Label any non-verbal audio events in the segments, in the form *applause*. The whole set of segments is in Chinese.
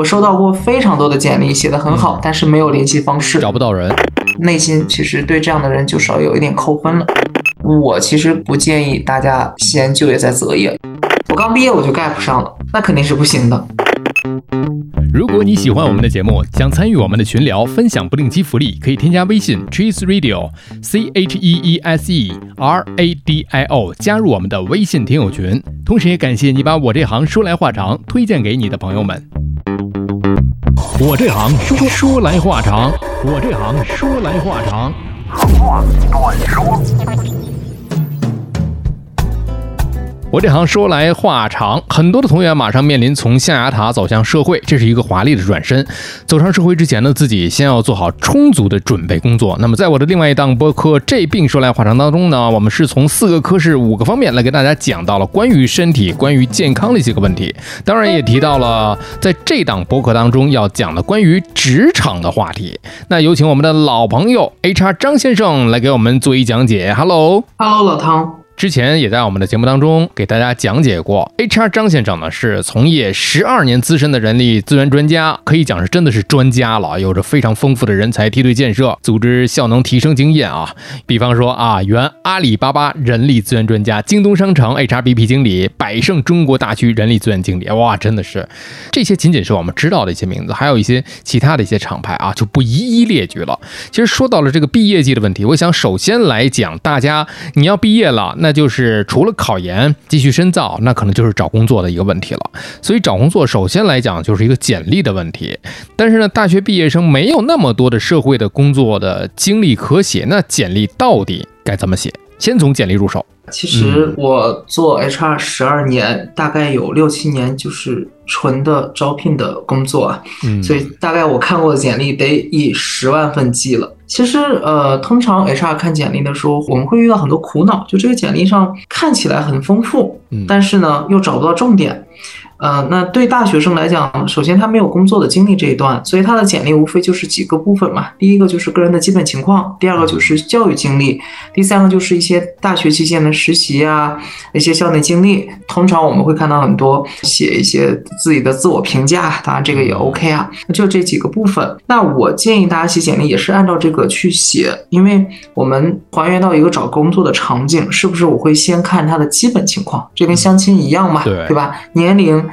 我收到过非常多的简历，写的很好，但是没有联系方式，找不到人，内心其实对这样的人就少有一点扣分了。我其实不建议大家先就业再择业。我刚毕业我就 gap 上了，那肯定是不行的。如果你喜欢我们的节目，想参与我们的群聊，分享不定期福利，可以添加微信 cheese radio c h e e s e r a d i o 加入我们的微信听友群。同时也感谢你把我这行说来话长推荐给你的朋友们。我这行说说来话长，我这行说来话长。我这行说来话长，很多的同学马上面临从象牙塔走向社会，这是一个华丽的转身。走上社会之前呢，自己先要做好充足的准备工作。那么，在我的另外一档播客《这病说来话长》当中呢，我们是从四个科室、五个方面来给大家讲到了关于身体、关于健康的一些个问题。当然，也提到了在这档播客当中要讲的关于职场的话题。那有请我们的老朋友 HR 张先生来给我们做一讲解。Hello，Hello，老汤。之前也在我们的节目当中给大家讲解过，HR 张先生呢是从业十二年资深的人力资源专家，可以讲是真的是专家了，有着非常丰富的人才梯队建设、组织效能提升经验啊。比方说啊，原阿里巴巴人力资源专家、京东商城 HRBP 经理、百胜中国大区人力资源经理，哇，真的是这些仅仅是我们知道的一些名字，还有一些其他的一些厂牌啊，就不一一列举了。其实说到了这个毕业季的问题，我想首先来讲，大家你要毕业了，那那就是除了考研继续深造，那可能就是找工作的一个问题了。所以找工作首先来讲就是一个简历的问题。但是呢，大学毕业生没有那么多的社会的工作的经历可写，那简历到底该怎么写？先从简历入手。其实我做 HR 十二年，大概有六七年就是纯的招聘的工作啊，所以大概我看过的简历得以十万份计了。其实呃，通常 HR 看简历的时候，我们会遇到很多苦恼，就这个简历上看起来很丰富，但是呢又找不到重点。呃，那对大学生来讲，首先他没有工作的经历这一段，所以他的简历无非就是几个部分嘛。第一个就是个人的基本情况，第二个就是教育经历，第三个就是一些大学期间的实习啊，一些校内经历。通常我们会看到很多写一些自己的自我评价，当然这个也 OK 啊。那就这几个部分。那我建议大家写简历也是按照这个去写，因为我们还原到一个找工作的场景，是不是我会先看他的基本情况，这跟相亲一样嘛，对吧？年龄。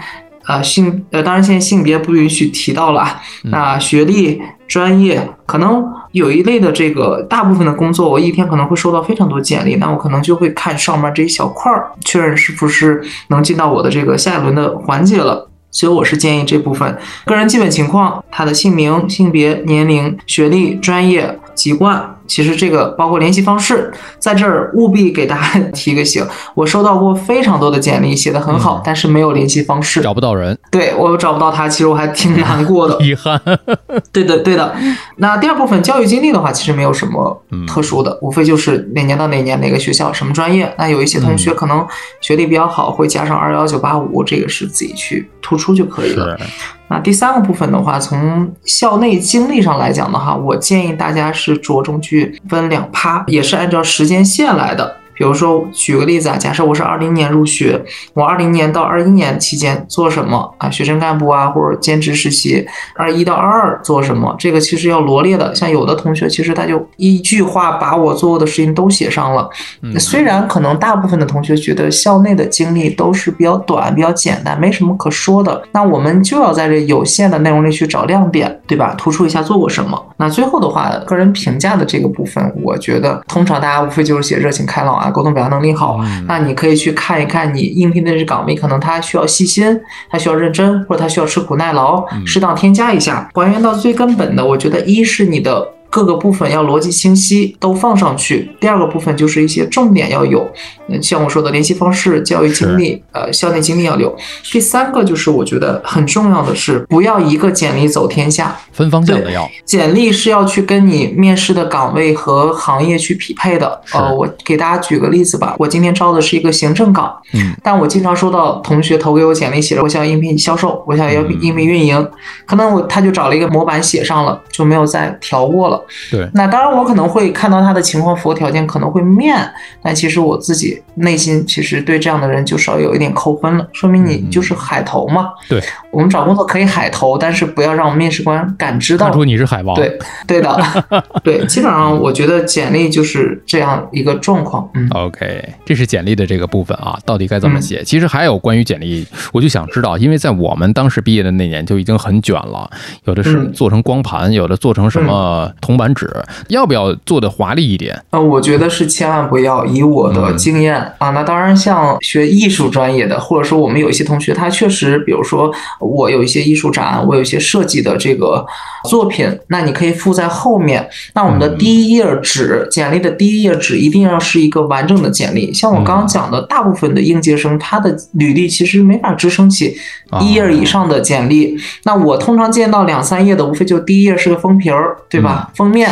呃，性呃，当然现在性别不允许提到了。那学历、专业，可能有一类的这个大部分的工作，我一天可能会收到非常多简历，那我可能就会看上面这一小块儿，确认是不是能进到我的这个下一轮的环节了。所以我是建议这部分个人基本情况，他的姓名、性别、年龄、学历、专业、籍贯。其实这个包括联系方式，在这儿务必给大家 *laughs* 提个醒。我收到过非常多的简历，写的很好，但是没有联系方式，找不到人。对我找不到他，其实我还挺 *laughs* 难过的。遗憾。对的，对的。*laughs* 那第二部分教育经历的话，其实没有什么特殊的，无非就是哪年到哪年哪个学校什么专业。那有一些同学可能学历比较好，会加上二幺九八五，这个是自己去突出就可以了。那第三个部分的话，从校内经历上来讲的话，我建议大家是着重去分两趴，也是按照时间线来的。比如说，举个例子啊，假设我是二零年入学，我二零年到二一年期间做什么啊？学生干部啊，或者兼职实习。二一到二二做什么？这个其实要罗列的。像有的同学，其实他就一句话把我做过的事情都写上了。虽然可能大部分的同学觉得校内的经历都是比较短、比较简单，没什么可说的。那我们就要在这有限的内容里去找亮点，对吧？突出一下做过什么。那最后的话，个人评价的这个部分，我觉得通常大家无非就是写热情开朗啊。沟通表达能力好，那你可以去看一看你应聘的这岗位，可能他需要细心，他需要认真，或者他需要吃苦耐劳，适当添加一下，还原到最根本的。我觉得一是你的。各个部分要逻辑清晰，都放上去。第二个部分就是一些重点要有，像我说的联系方式、教育经历、呃校内经历要有。第三个就是我觉得很重要的是，不要一个简历走天下，分方向的要。简历是要去跟你面试的岗位和行业去匹配的。呃，我给大家举个例子吧，我今天招的是一个行政岗，嗯，但我经常收到同学投给我简历，写着我想应聘销售，我想要应聘运营，可能我他就找了一个模板写上了，就没有再调过了。对，那当然我可能会看到他的情况符合条件，可能会面，但其实我自己内心其实对这样的人就稍微有一点扣分了，说明你就是海投嘛。对，我们找工作可以海投，但是不要让面试官感知到，看出你是海王。对，对的，对，基本上我觉得简历就是这样一个状况。嗯，OK，这是简历的这个部分啊，到底该怎么写？其实还有关于简历，我就想知道，因为在我们当时毕业的那年就已经很卷了，有的是做成光盘，有的做成什么铜板纸，要不要做的华丽一点？呃，我觉得是千万不要。以我的经验啊，那当然像学艺术专业的，或者说我们有一些同学，他确实，比如说我有一些艺术展，我有一些设计的这个作品，那你可以附在后面。那我们的第一页纸，简历的第一页纸一定要是一个完整的简历。像我刚刚讲的，大部分的应届生，他的履历其实没法支撑起一页以上的简历。那我通常见到两三页的，无非就第一页是个封皮儿，对吧？封面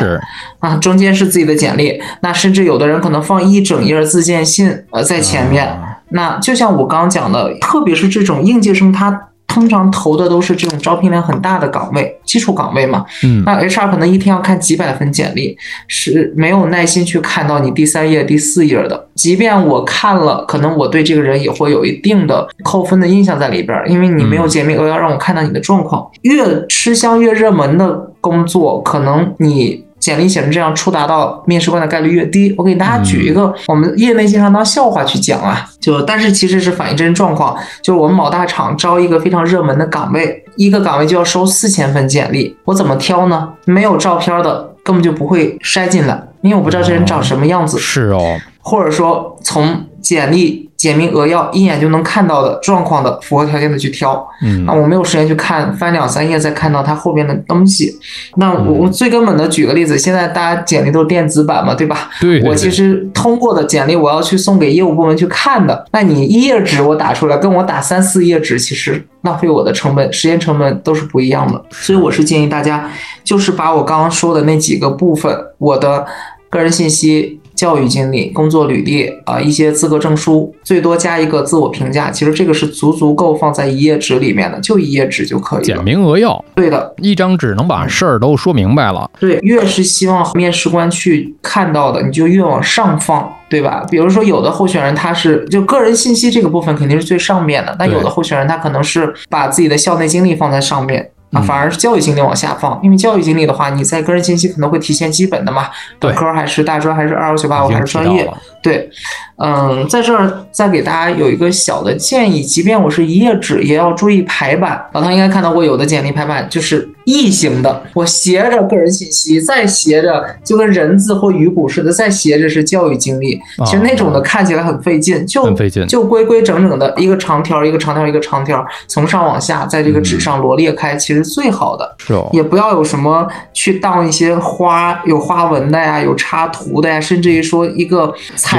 啊，中间是自己的简历。那甚至有的人可能放一整页自荐信，呃，在前面。那就像我刚刚讲的，特别是这种应届生，他。通常投的都是这种招聘量很大的岗位，基础岗位嘛。嗯，那 HR 可能一天要看几百份简历，是没有耐心去看到你第三页、第四页的。即便我看了，可能我对这个人也会有一定的扣分的印象在里边，因为你没有简历额要让我看到你的状况。越吃香、越热门的工作，可能你。简历写成这样，触达到面试官的概率越低。我给大家举一个，我们业内经常当笑话去讲啊，就但是其实是反映真实状况。就是我们某大厂招一个非常热门的岗位，一个岗位就要收四千份简历，我怎么挑呢？没有照片的根本就不会筛进来，因为我不知道这人长什么样子。是哦，或者说从简历。简明扼要，一眼就能看到的状况的，符合条件的去挑。嗯，那我没有时间去看，翻两三页再看到它后边的东西。那我我最根本的举个例子，现在大家简历都是电子版嘛，对吧？对。我其实通过的简历，我要去送给业务部门去看的。那你一页纸我打出来，跟我打三四页纸，其实浪费我的成本、时间成本都是不一样的。所以我是建议大家，就是把我刚刚说的那几个部分，我的个人信息。教育经历、工作履历啊，一些资格证书，最多加一个自我评价。其实这个是足足够放在一页纸里面的，就一页纸就可以了。简明扼要。对的，一张纸能把事儿都说明白了。对，越是希望面试官去看到的，你就越往上放，对吧？比如说有的候选人他是就个人信息这个部分肯定是最上面的，但有的候选人他可能是把自己的校内经历放在上面。啊，反而是教育经历往下放，因为教育经历的话，你在个人信息可能会体现基本的嘛，本科还是大专还是二幺九八五还是专业，对。嗯，在这儿再给大家有一个小的建议，即便我是一页纸，也要注意排版。老唐应该看到过有的简历排版就是异形的，我斜着个人信息，再斜着就跟人字或鱼骨似的，再斜着是教育经历。其实那种的看起来很费劲，就很费劲，就规规整整的一个长条，一个长条，一个长条，从上往下在这个纸上罗列开，其实最好的。是哦。也不要有什么去当一些花有花纹的呀，有插图的呀，甚至于说一个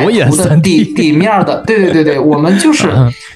彩图的。底底面的，对对对对，我们就是，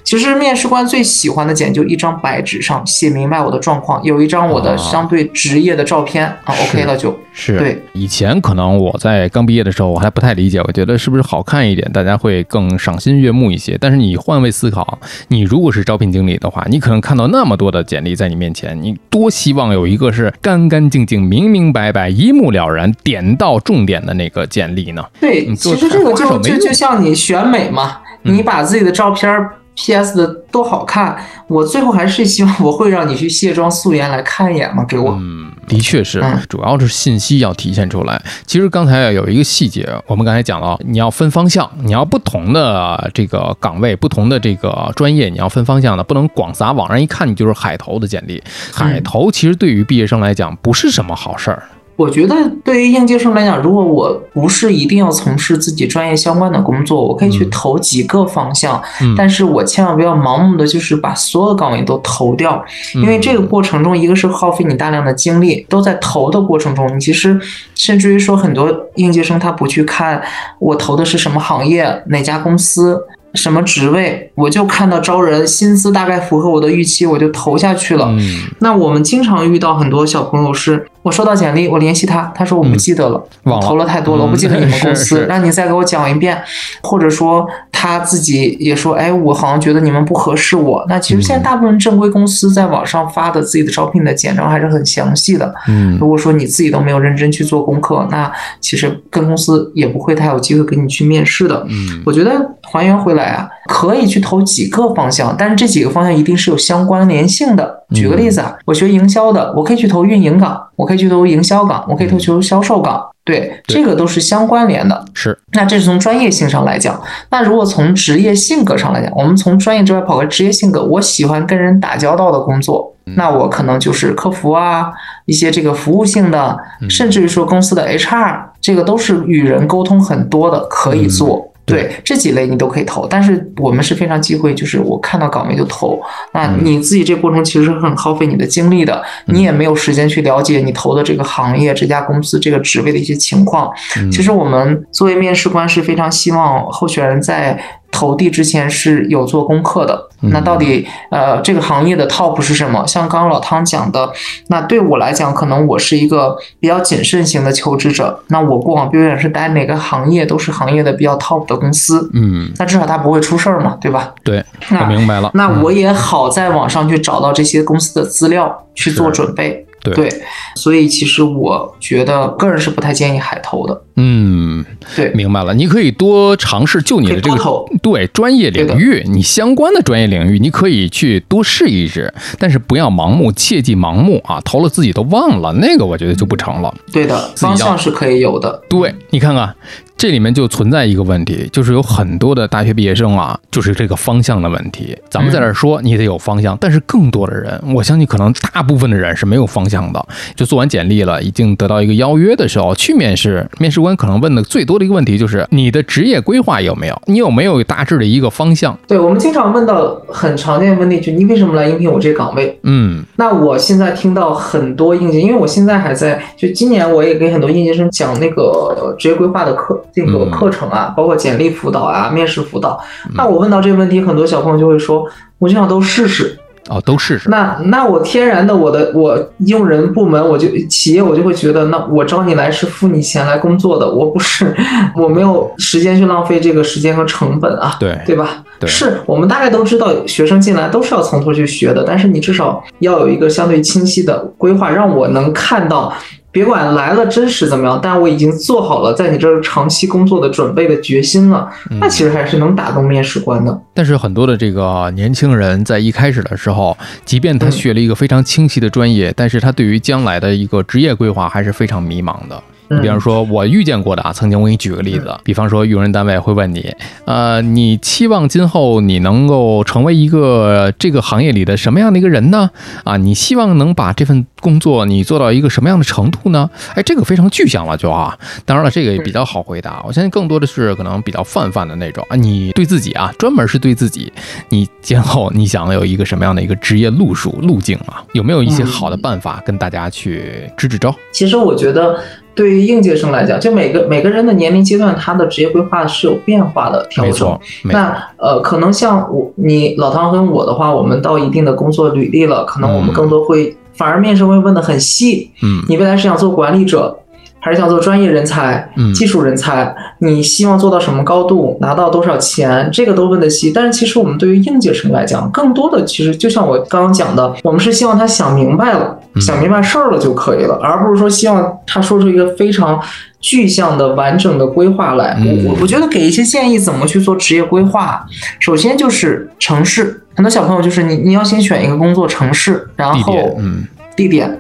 其实面试官最喜欢的简就一张白纸上写明白我的状况，有一张我的相对职业的照片啊，OK 了就。是对，以前可能我在刚毕业的时候，我还不太理解，我觉得是不是好看一点，大家会更赏心悦目一些。但是你换位思考，你如果是招聘经理的话，你可能看到那么多的简历在你面前，你多希望有一个是干干净净、明明白白、一目了然、点到重点的那个简历呢？对，其实这个就就就像你选美嘛，你把自己的照片 PS 的多好看，我最后还是希望我会让你去卸妆素颜来看一眼嘛，给我。嗯，的确是，主要是信息要体现出来。其实刚才有一个细节，我们刚才讲了，你要分方向，你要不同的这个岗位、不同的这个专业，你要分方向的，不能广撒网上一看你就是海投的简历。海投其实对于毕业生来讲不是什么好事儿。我觉得对于应届生来讲，如果我不是一定要从事自己专业相关的工作，我可以去投几个方向，但是我千万不要盲目的就是把所有岗位都投掉，因为这个过程中，一个是耗费你大量的精力，都在投的过程中，你其实甚至于说很多应届生他不去看我投的是什么行业，哪家公司。什么职位，我就看到招人，薪资大概符合我的预期，我就投下去了。那我们经常遇到很多小朋友是我收到简历，我联系他，他说我不记得了，投了太多了，嗯我不记得你们 *laughs* 公司，是让你再给我讲一遍，或者说他自己也说，哎，我好像觉得你们不合适我。那其实现在大部分正规公司在网上发的自己的招聘的简章还是很详细的。嗯如果说你自己都没有认真去做功课，那其实跟公司也不会太有机会给你去面试的。嗯我觉得还原回来啊，可以去投几个方向，但是这几个方向一定是有相关联性的。举个例子啊，我学营销的，我可以去投运营岗，我可以去投营销岗，我可以投求销售岗，对，对这个都是相关联的。是。那这是从专业性上来讲，那如果从职业性格上来讲，我们从专业之外跑个职业性格，我喜欢跟人打交道的工作，那我可能就是客服啊，一些这个服务性的，甚至于说公司的 HR，这个都是与人沟通很多的，可以做。对这几类你都可以投，但是我们是非常忌讳，就是我看到岗位就投。那你自己这过程其实是很耗费你的精力的，你也没有时间去了解你投的这个行业、这家公司这个职位的一些情况。其实我们作为面试官是非常希望候选人在投递之前是有做功课的。那到底呃这个行业的 top 是什么？像刚刚老汤讲的，那对我来讲，可能我是一个比较谨慎型的求职者。那我过往表演是待哪个行业都是行业的比较 top 的公司，嗯，那至少它不会出事儿嘛，对吧？对，那我明白了。那我也好在网上去找到这些公司的资料去做准备。对所以其实我觉得个人是不太建议海投的。嗯，对，明白了。你可以多尝试就你的这个对专业领域，你相关的专业领域，你可以去多试一试，但是不要盲目，切忌盲目啊！投了自己都忘了，那个我觉得就不成了。对的，方向是可以有的。对你看看，这里面就存在一个问题，就是有很多的大学毕业生啊，就是这个方向的问题。咱们在这儿说你得有方向，但是更多的人，我相信可能大部分的人是没有方向的。就做完简历了，已经得到一个邀约的时候去面试，面试官可能问的最多的一个问题就是你的职业规划有没有？你有没有大致的一个方向？对我们经常问到很常见的问题，就你为什么来应聘我这个岗位？嗯那我现在听到很多应届，因为我现在还在，就今年我也给很多应届生讲那个呃职业规划的课，这个嗯课程啊，包括简历辅导啊、面试辅导。那我问到这个问题，很多小朋友就会说，我就想都试试。哦，都试试。那那我天然的我的我用人部门我就企业我就会觉得，那我招你来是付你钱来工作的，我不是 *laughs* 我没有时间去浪费这个时间和成本啊，对对吧？对是我们大概都知道，学生进来都是要从头去学的，但是你至少要有一个相对清晰的规划，让我能看到。别管来了真实怎么样，但我已经做好了在你这儿长期工作的准备的决心了，那其实还是能打动面试官的。但是很多的这个年轻人在一开始的时候，即便他学了一个非常清晰的专业，但是他对于将来的一个职业规划还是非常迷茫的。你比方说，我遇见过的啊，曾经我给你举个例子，比方说，用人单位会问你，呃，你期望今后你能够成为一个这个行业里的什么样的一个人呢？啊，你希望能把这份工作你做到一个什么样的程度呢？哎，这个非常具象了，就啊，当然了，这个也比较好回答。我相信更多的是可能比较泛泛的那种啊，你对自己啊，专门是对自己，你今后你想有一个什么样的一个职业路数路径啊？有没有一些好的办法跟大家去支支招？其实我觉得，对于应届生来讲，就每个每个人的年龄阶段，他的职业规划是有变化的调整那呃，可能像我、你老唐跟我的话，我们到一定的工作履历了，可能我们更多会，反而面试会问的很细。嗯你未来是想做管理者，还是想做专业人才、嗯技术人才？你希望做到什么高度，拿到多少钱？这个都问的细。但是其实我们对于应届生来讲，更多的其实就像我刚刚讲的，我们是希望他想明白了，嗯想明白事儿了就可以了，而不是说希望他说出一个非常具象的、完整的规划来。嗯我我我觉得给一些建议，怎么去做职业规划？首先就是城市，很多小朋友就是你你要先选一个工作城市，然后地点，嗯地点。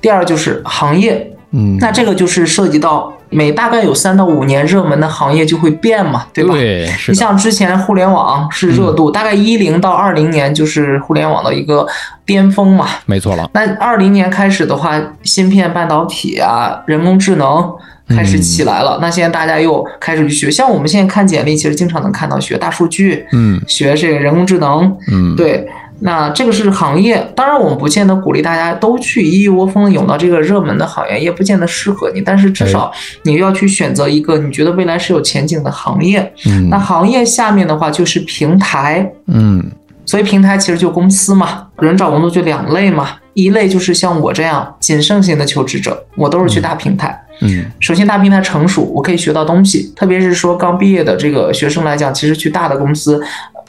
第二就是行业，嗯，那这个就是涉及到每大概有三到五年热门的行业就会变嘛，对吧？对，是，你像之前互联网是热嗯度，大概一零到二零年就是互联网的一个巅峰嘛。没错了，那二零年开始的话，芯片、半导体啊，人工智能开始起来嗯了。那现在大家又开始去学，像我们现在看简历，其实经常能看到学大数据，嗯学这个人工智能，嗯，对。那这个是行业，当然我们不见得鼓励大家都去一窝蜂的涌到这个热门的行业，也不见得适合你。但是至少你要去选择一个你觉得未来是有前景的行业。嗯那行业下面的话就是平台，嗯所以平台其实就公司嘛，人找工作就两类嘛，一类就是像我这样谨慎型的求职者，我都是去大平台。嗯，首先大平台成熟，我可以学到东西，特别是说刚毕业的这个学生来讲，其实去大的公司。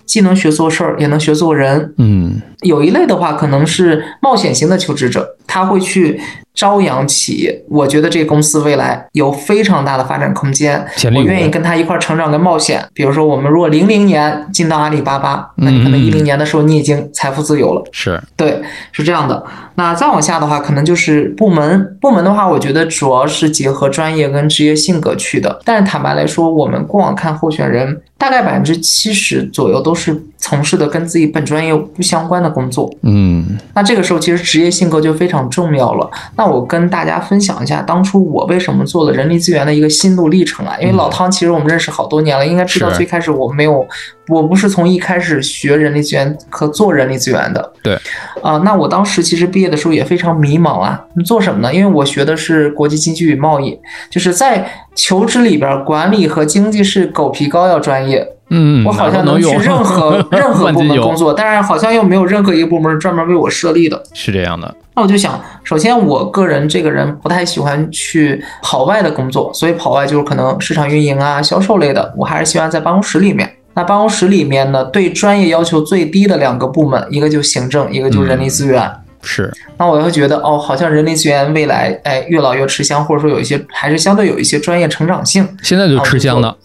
既能学做事儿，也能学做人。嗯，有一类的话，可能是冒险型的求职者，他会去朝阳企业。我觉得这个公司未来有非常大的发展空间，我愿意跟他一块儿成长跟冒险。比如说，我们如果零零年进到阿里巴巴，那你可能一零年的时候你已经财富自由了。是对，是这样的。那再往下的话，可能就是部门。部门的话，我觉得主要是结合专业跟职业性格去的。但是坦白来说，我们过往看候选人。大概百分之七十左右都是从事的跟自己本专业不相关的工作，嗯，那这个时候其实职业性格就非常重要了。那我跟大家分享一下当初我为什么做了人力资源的一个心路历程啊。因为老汤其实我们认识好多年了，应该知道最开始我没有，我不是从一开始学人力资源和做人力资源的。对，啊，那我当时其实毕业的时候也非常迷茫啊，你做什么呢？因为我学的是国际经济与贸易，就是在求职里边管理和经济是狗皮膏药专业。嗯，我好像能去任何 *laughs* 任何部门工作，但是好像又没有任何一个部门是专门为我设立的。是这样的。那我就想，首先我个人这个人不太喜欢去跑外的工作，所以跑外就是可能市场运营啊、销售类的，我还是希望在办公室里面。那办公室里面呢，对专业要求最低的两个部门，一个就行政，一个就人力资源。是，那我会觉得哦，好像人力资源未来哎越老越吃香，或者说有一些还是相对有一些专业成长性。现在就吃香的，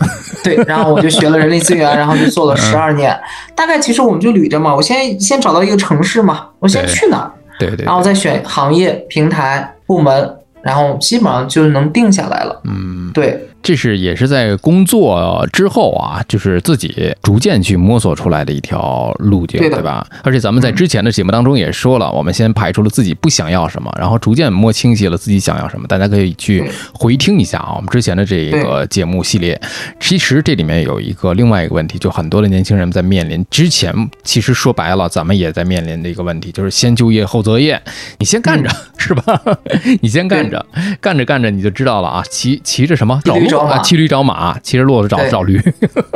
对。然后我就学了人力资源，然后就做了十二年。大概其实我们就捋着嘛，我先先找到一个城市嘛，我先去哪儿，对对，然后再选行业、平台、部门，然后基本上就能定下来了。嗯，对。这是也是在工作之后啊，就是自己逐渐去摸索出来的一条路径，对吧？而且咱们在之前的节目当中也说了，我们先排除了自己不想要什么，然后逐渐摸清晰了自己想要什么。大家可以去回听一下啊，我们之前的这个节目系列。其实这里面有一个另外一个问题，就很多的年轻人在面临之前，其实说白了，咱们也在面临的一个问题，就是先就业后择业。你先干着是吧？*laughs* 你先干着，干着干着你就知道了啊，骑骑着什么找路。骑驴找马，骑着骆驼找找驴，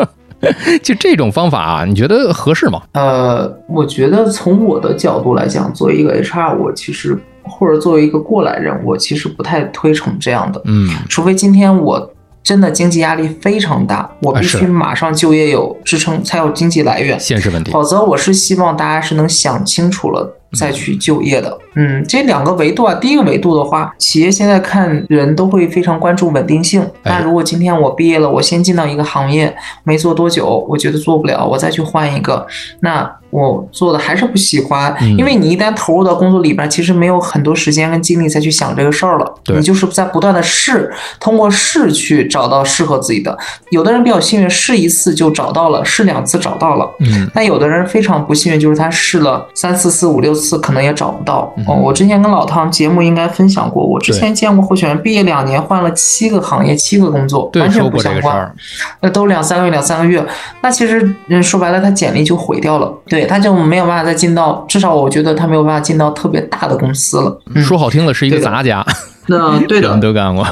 *laughs* 就这种方法啊，你觉得合适吗？呃，我觉得从我的角度来讲，作为一个 HR，我其实或者作为一个过来人，我其实不太推崇这样的。嗯，除非今天我真的经济压力非常大，我必须马上就业有支撑，才有经济来源。现实问题。否则，我是希望大家是能想清楚了。再去就业的，嗯，这两个维度啊，第一个维度的话，企业现在看人都会非常关注稳定性。那如果今天我毕业了，我先进到一个行业，没做多久，我觉得做不了，我再去换一个，那我做的还是不喜欢，因为你一旦投入到工作里边，其实没有很多时间跟精力再去想这个事儿了。你就是在不断的试，通过试去找到适合自己的。有的人比较幸运，试一次就找到了，试两次找到了。嗯，但有的人非常不幸运，就是他试了三四次、五六。次可能也找不到哦。我之前跟老汤节目应该分享过，我之前见过候选人毕业两年换了七个行业、七个工作，完全不相关。那都两三个月、两三个月，那其实说白了，他简历就毁掉了。对，他就没有办法再进到，至少我觉得他没有办法进到特别大的公司了。说好听的是一个杂家，那对的，*laughs* 都干过。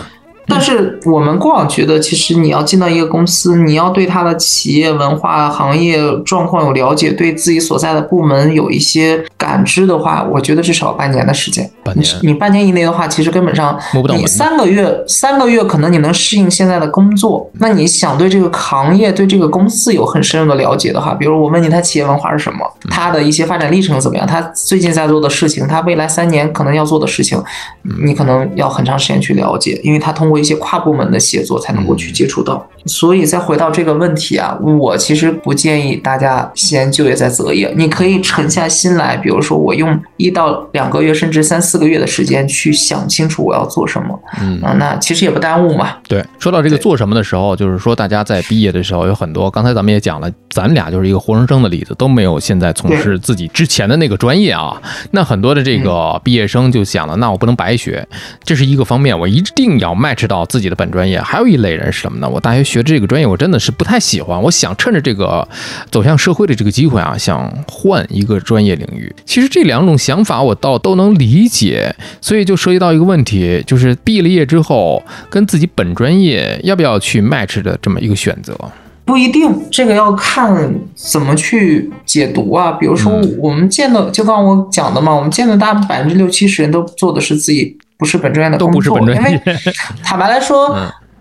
但是我们过往觉得，其实你要进到一个公司，你要对他的企业文化、行业状况有了解，对自己所在的部门有一些感知的话，我觉得至少半年的时间。半年，你半年以内的话，其实根本上摸不到你三个月，三个月可能你能适应现在的工作。那你想对这个行业、对这个公司有很深入的了解的话，比如我问你，他企业文化是什么？他的一些发展历程怎么样？他最近在做的事情，他未来三年可能要做的事情，你可能要很长时间去了解，因为他通过。一些跨部门的协作才能够去接触到，所以再回到这个问题啊，我其实不建议大家先就业再择业，你可以沉下心来，比如说我用一到两个月甚至三四个月的时间去想清楚我要做什么，嗯。啊，那其实也不耽误嘛。对，说到这个做什么的时候，就是说大家在毕业的时候有很多，刚才咱们也讲了，咱俩就是一个活生生的例子，都没有现在从事自己之前的那个专业啊。那很多的这个毕业生就想了，那我不能白学，这是一个方面，我一定要 match 知道自己的本专业。还有一类人是什么呢？我大学学这个专业，我真的是不太喜欢，我想趁着这个走向社会的这个机会啊，想换一个专业领域。其实这两种想法我倒都能理解，所以就涉及到一个问题，就是毕了业之后跟自己本专业要不要去 match 的这么一个选择。不一定，这个要看怎么去解读啊。比如说，我们见的，就刚我讲的嘛，我们见的大百分之六七十人都做的是自己不是本专业的工作，因为 *laughs* 坦白来说。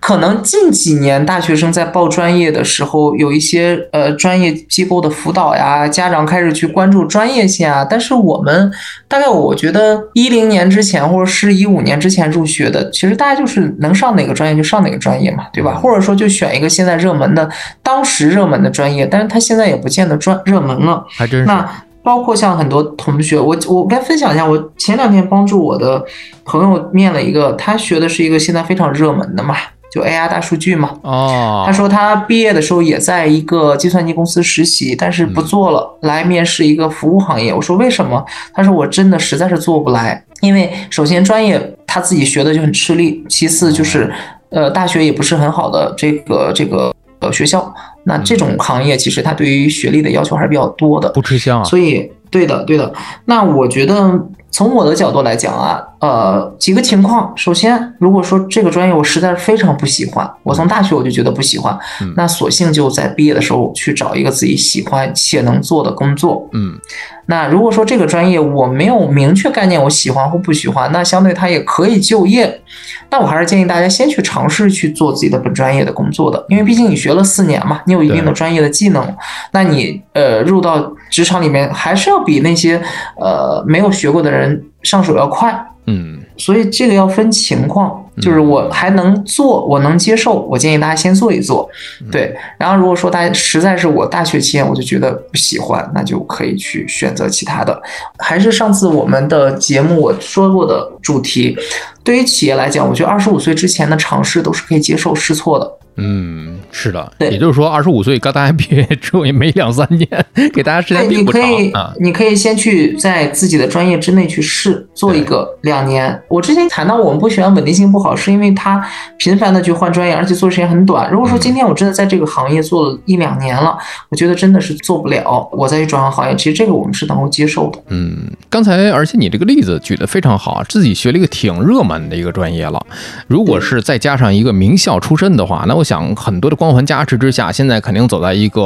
可能近几年大学生在报专业的时候，有一些呃专业机构的辅导呀，家长开始去关注专业性啊。但是我们大概我觉得一零年之前或者是一五年之前入学的，其实大家就是能上哪个专业就上哪个专业嘛，对吧？或者说就选一个现在热门的、当时热门的专业，但是他现在也不见得专热门了。还真是。那包括像很多同学，我我该分享一下，我前两天帮助我的朋友面了一个，他学的是一个现在非常热门的嘛。就 AI 大数据嘛，哦，他说他毕业的时候也在一个计算机公司实习，但是不做了，来面试一个服务行业。我说为什么？他说我真的实在是做不来，因为首先专业他自己学的就很吃力，其次就是呃大学也不是很好的这个这个呃学校，那这种行业其实它对于学历的要求还是比较多的，不吃香啊。所以对的对的，那我觉得。从我的角度来讲啊，呃，几个情况。首先，如果说这个专业我实在是非常不喜欢，我从大学我就觉得不喜欢，那索性就在毕业的时候去找一个自己喜欢且能做的工作。嗯。那如果说这个专业我没有明确概念，我喜欢或不喜欢，那相对它也可以就业。那我还是建议大家先去尝试去做自己的本专业的工作的，因为毕竟你学了四年嘛，你有一定的专业的技能，那你呃入到职场里面还是要比那些呃没有学过的人上手要快。嗯，所以这个要分情况，就是我还能做，我能接受，我建议大家先做一做，对。然后如果说大家实在是我大学期间我就觉得不喜欢，那就可以去选择其他的。还是上次我们的节目我说过的主题，对于企业来讲，我觉得二十五岁之前的尝试都是可以接受试错的。嗯，是的，也就是说，二十五岁刚大学毕业之后也没两三年，给大家时间并不长啊。你可以先去在自己的专业之内去试做一个两年。我之前谈到我们不喜欢稳定性不好，是因为他频繁的去换专业，而且做时间很短。如果说今天我真的在这个行业做了一两年了，我觉得真的是做不了，我再去转换行业，其实这个我们是能够接受的。嗯，刚才而且你这个例子举得非常好，自己学了一个挺热门的一个专业了，如果是再加上一个名校出身的话，那我。想很多的光环加持之下，现在肯定走在一个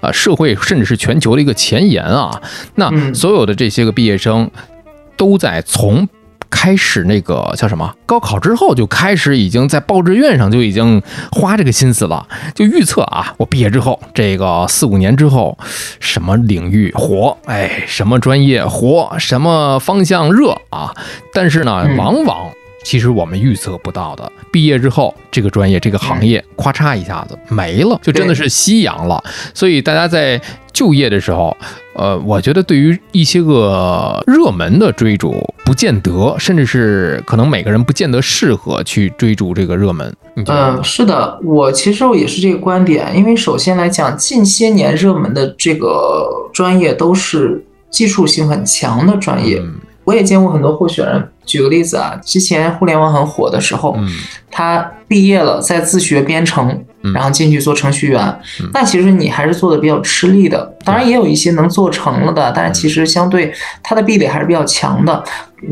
呃社会甚至是全球的一个前沿啊。那所有的这些个毕业生都在从开始那个叫什么高考之后就开始已经在报志愿上就已经花这个心思了，就预测啊，我毕业之后这个四五年之后什么领域火，哎，什么专业火，什么方向热啊。但是呢，往往。其实我们预测不到的，毕业之后这个专业、这个行业，咔嚓一下子没了，就真的是夕阳了。所以大家在就业的时候，呃，我觉得对于一些个热门的追逐，不见得，甚至是可能每个人不见得适合去追逐这个热门。嗯，是的，我其实也是这个观点。因为首先来讲，近些年热门的这个专业都是技术性很强的专业。我也见过很多候选人。举个例子啊，之前互联网很火的时候，他毕业了，在自学编程，然后进去做程序员。那其实你还是做的比较吃力的。当然也有一些能做成了的，但是其实相对他的壁垒还是比较强的。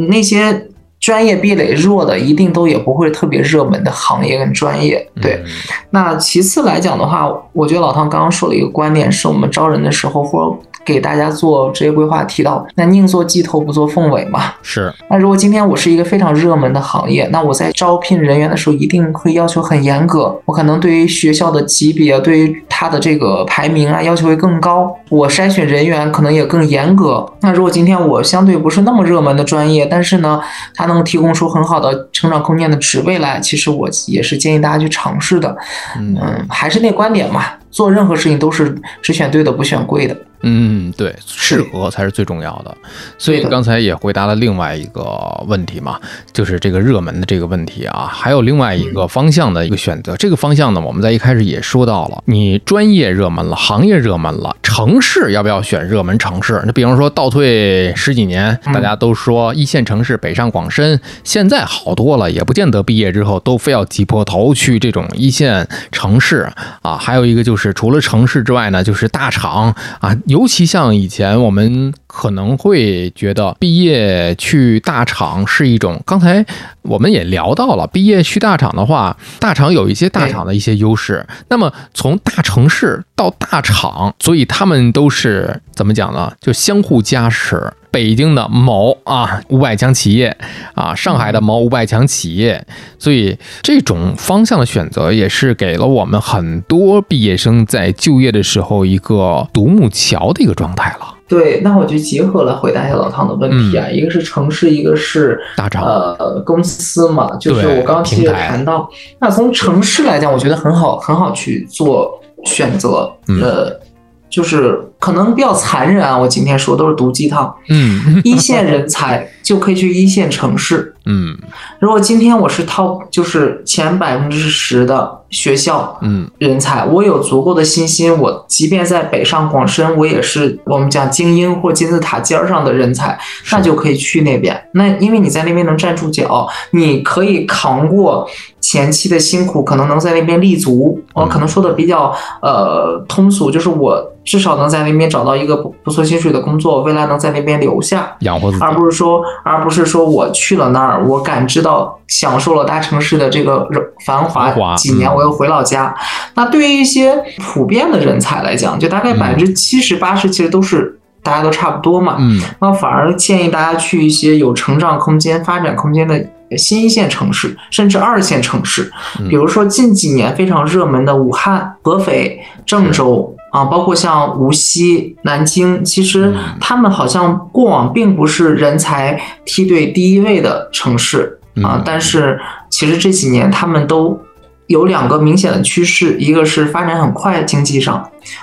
那些专业壁垒弱的，一定都也不会特别热门的行业跟专业。对。那其次来讲的话，我觉得老汤刚刚说了一个观点，是我们招人的时候或者。给大家做职业规划提到，那宁做鸡头不做凤尾嘛？是。那如果今天我是一个非常热门的行业，那我在招聘人员的时候一定会要求很严格。我可能对于学校的级别，对于他的这个排名啊，要求会更高。我筛选人员可能也更严格。那如果今天我相对不是那么热门的专业，但是呢，它能提供出很好的成长空间的职位来，其实我也是建议大家去尝试的。嗯，还是那观点嘛，做任何事情都是只选对的，不选贵的。嗯，对，适合才是最重要的。所以刚才也回答了另外一个问题嘛，就是这个热门的这个问题啊，还有另外一个方向的一个选择。这个方向呢，我们在一开始也说到了，你专业热门了，行业热门了，城市要不要选热门城市？那比方说倒退十几年，大家都说一线城市北上广深，现在好多了，也不见得毕业之后都非要挤破头去这种一线城市啊。还有一个就是除了城市之外呢，就是大厂啊。尤其像以前我们可能会觉得毕业去大厂是一种，刚才我们也聊到了，毕业去大厂的话，大厂有一些大厂的一些优势。那么从大城市到大厂，所以他们都是怎么讲呢？就相互加持。北京的某啊五百强企业啊，上海的某五百强企业，所以这种方向的选择也是给了我们很多毕业生在就业的时候一个独木桥的一个状态了。对，那我就结合了回答一下老汤的问题啊，一个是城市，一个是大厂，呃，公司嘛，就是我刚刚其实谈到，那从城市来讲，我觉得很好，很好去做选择，呃。就是可能比较残忍啊，我今天说都是毒鸡汤。嗯，*laughs* 一线人才就可以去一线城市。嗯，如果今天我是 top，就是前百分之十的学校，嗯，人才，我有足够的信心，我即便在北上广深，我也是我们讲精英或金字塔尖上的人才，那就可以去那边。那因为你在那边能站住脚，你可以扛过前期的辛苦，可能能在那边立足。我可能说的比较呃通俗，就是我。至少能在那边找到一个不不错薪水的工作，未来能在那边留下养活自己，而不是说，而不是说我去了那儿，我感知到享受了大城市的这个繁华几年，我又回老家。那对于一些普遍的人才来讲，就大概百分之七十八十其实都是大家都差不多嘛。嗯，那反而建议大家去一些有成长空间、发展空间的新一线城市，甚至二线城市，比如说近几年非常热门的武汉、合肥、郑州。啊，包括像无锡、南京，其实他们好像过往并不是人才梯队第一位的城市啊。但是其实这几年他们都有两个明显的趋势，一个是发展很快，经济上；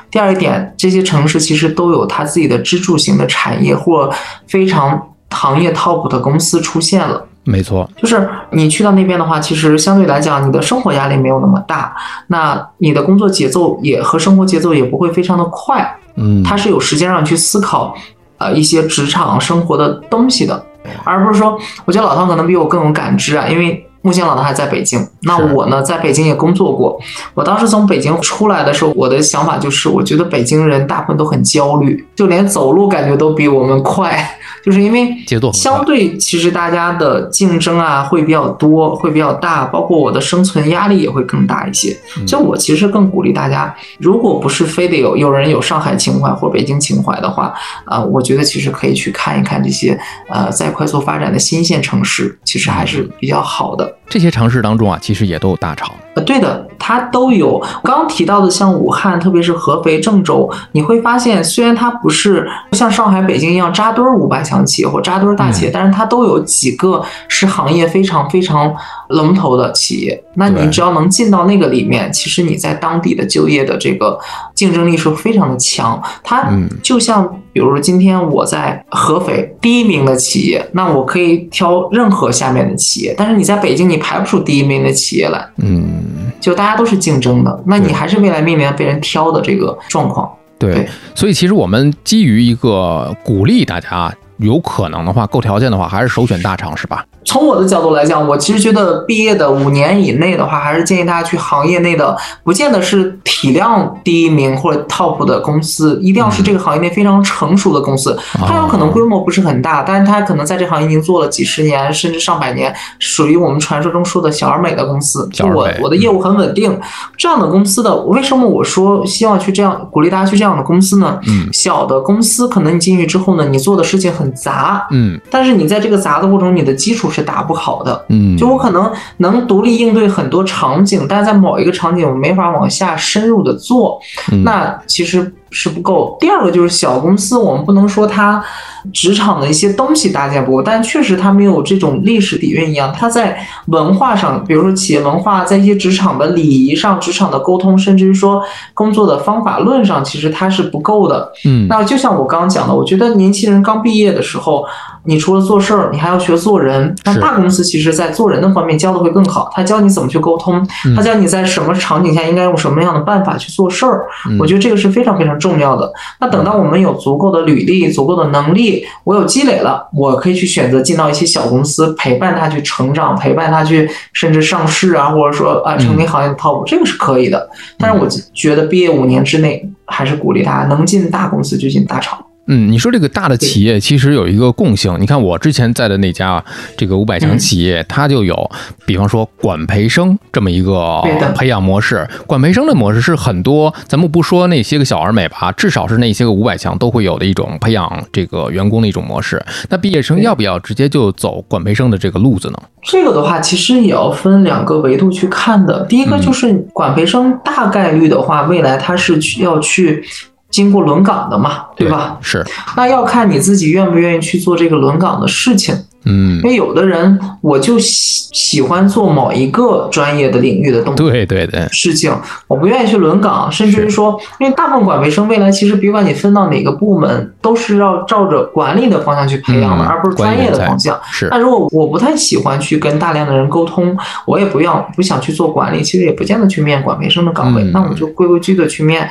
第二一点，这些城市其实都有它自己的支柱型的产业或非常行业 top 的公司出现了。没错，就是你去到那边的话，其实相对来讲，你的生活压力没有那么大，那你的工作节奏也和生活节奏也不会非常的快，嗯，它是有时间让你去思考，呃，一些职场生活的东西的，而不是说，我觉得老汤可能比我更有感知啊，因为目前老大还在北京，那我呢，在北京也工作过，我当时从北京出来的时候，我的想法就是，我觉得北京人大部分都很焦虑，就连走路感觉都比我们快。*laughs* 就是因为相对其实大家的竞争啊会比较多，会比较大，包括我的生存压力也会更大一些。就我其实更鼓励大家，如果不是非得有有人有上海情怀或北京情怀的话，啊，我觉得其实可以去看一看这些呃在快速发展的新线城市，其实还是比较好的。up 这些城市当中啊，其实也都有大厂。呃，对的，它都有。刚刚提到的像武汉，特别是合肥、郑州，你会发现，虽然它不是像上海、北京一样扎堆儿五百强企业或扎堆儿大企业，但是它都有几个是行业非常非常龙头的企业。那你只要能进到那个里面，其实你在当地的就业的这个竞争力是非常的强。它就像，比如说今天我在合肥第一名的企业，那我可以挑任何下面的企业。但是你在北京，你排不出第一名的企业来。嗯。就大家都是竞争的，那你还是未来面临被人挑的这个状况。对，所以其实我们基于一个鼓励大家，有可能的话，够条件的话，还是首选大厂，是吧？从我的角度来讲，我其实觉得毕业的五年以内的话，还是建议大家去行业内的，不见得是体量第一名或者 top 的公司，一定要是这个行业内非常成熟的公司。它有可能规模不是很大，但是它可能在这行业已经做了几十年甚至上百年，属于我们传说中说的小而美的公司。就我我的业务很稳定，这样的公司的，为什么我说希望去这样鼓励大家去这样的公司呢？嗯，小的公司可能你进去之后呢，你做的事情很杂，嗯，但是你在这个杂的过程中，你的基础。是打不好的，嗯，就我可能能独立应对很多场景，但是在某一个场景我没法往下深入的做，那其实是不够。第二个就是小公司，我们不能说它。职场的一些东西搭建不够，但确实它没有这种历史底蕴一样。它在文化上，比如说企业文化，在一些职场的礼仪上、职场的沟通，甚至于说工作的方法论上，其实它是不够的。嗯，那就像我刚刚讲的，我觉得年轻人刚毕业的时候，你除了做事儿，你还要学做人。那大公司其实在做人的方面教的会更好，他教你怎么去沟通，他教你在什么场景下应该用什么样的办法去做事儿。我觉得这个是非常非常重要的。那等到我们有足够的履历、足够的能力，我有积累了，我可以去选择进到一些小公司，陪伴他去成长，陪伴他去甚至上市啊，或者说啊成为行业的 top，这个是可以的。但是我觉得毕业五年之内，还是鼓励大家能进大公司就进大厂。嗯，你说这个大的企业其实有一个共性，你看我之前在的那家这个五百强企业，它就有，比方说管培生这么一个培养模式。管培生的模式是很多，咱们不说那些个小而美吧，至少是那些个五百强都会有的一种培养这个员工的一种模式。那毕业生要不要直接就走管培生的这个路子呢？这个的话，其实也要分两个维度去看的。第一个就是管培生大概率的话，未来他是去要去。经过轮岗的嘛，对吧？是，那要看你自己愿不愿意去做这个轮岗的事情。嗯，因为有的人我就喜喜欢做某一个专业的领域的动作，对对对，事情我不愿意去轮岗，甚至于说，因为大部分管培生未来其实别管你分到哪个部门，都是要照着管理的方向去培养的，而不是专业的方向。是，那如果我不太喜欢去跟大量的人沟通，我也不要不想去做管理，其实也不见得去面管培生的岗位，那我就规规矩矩的去面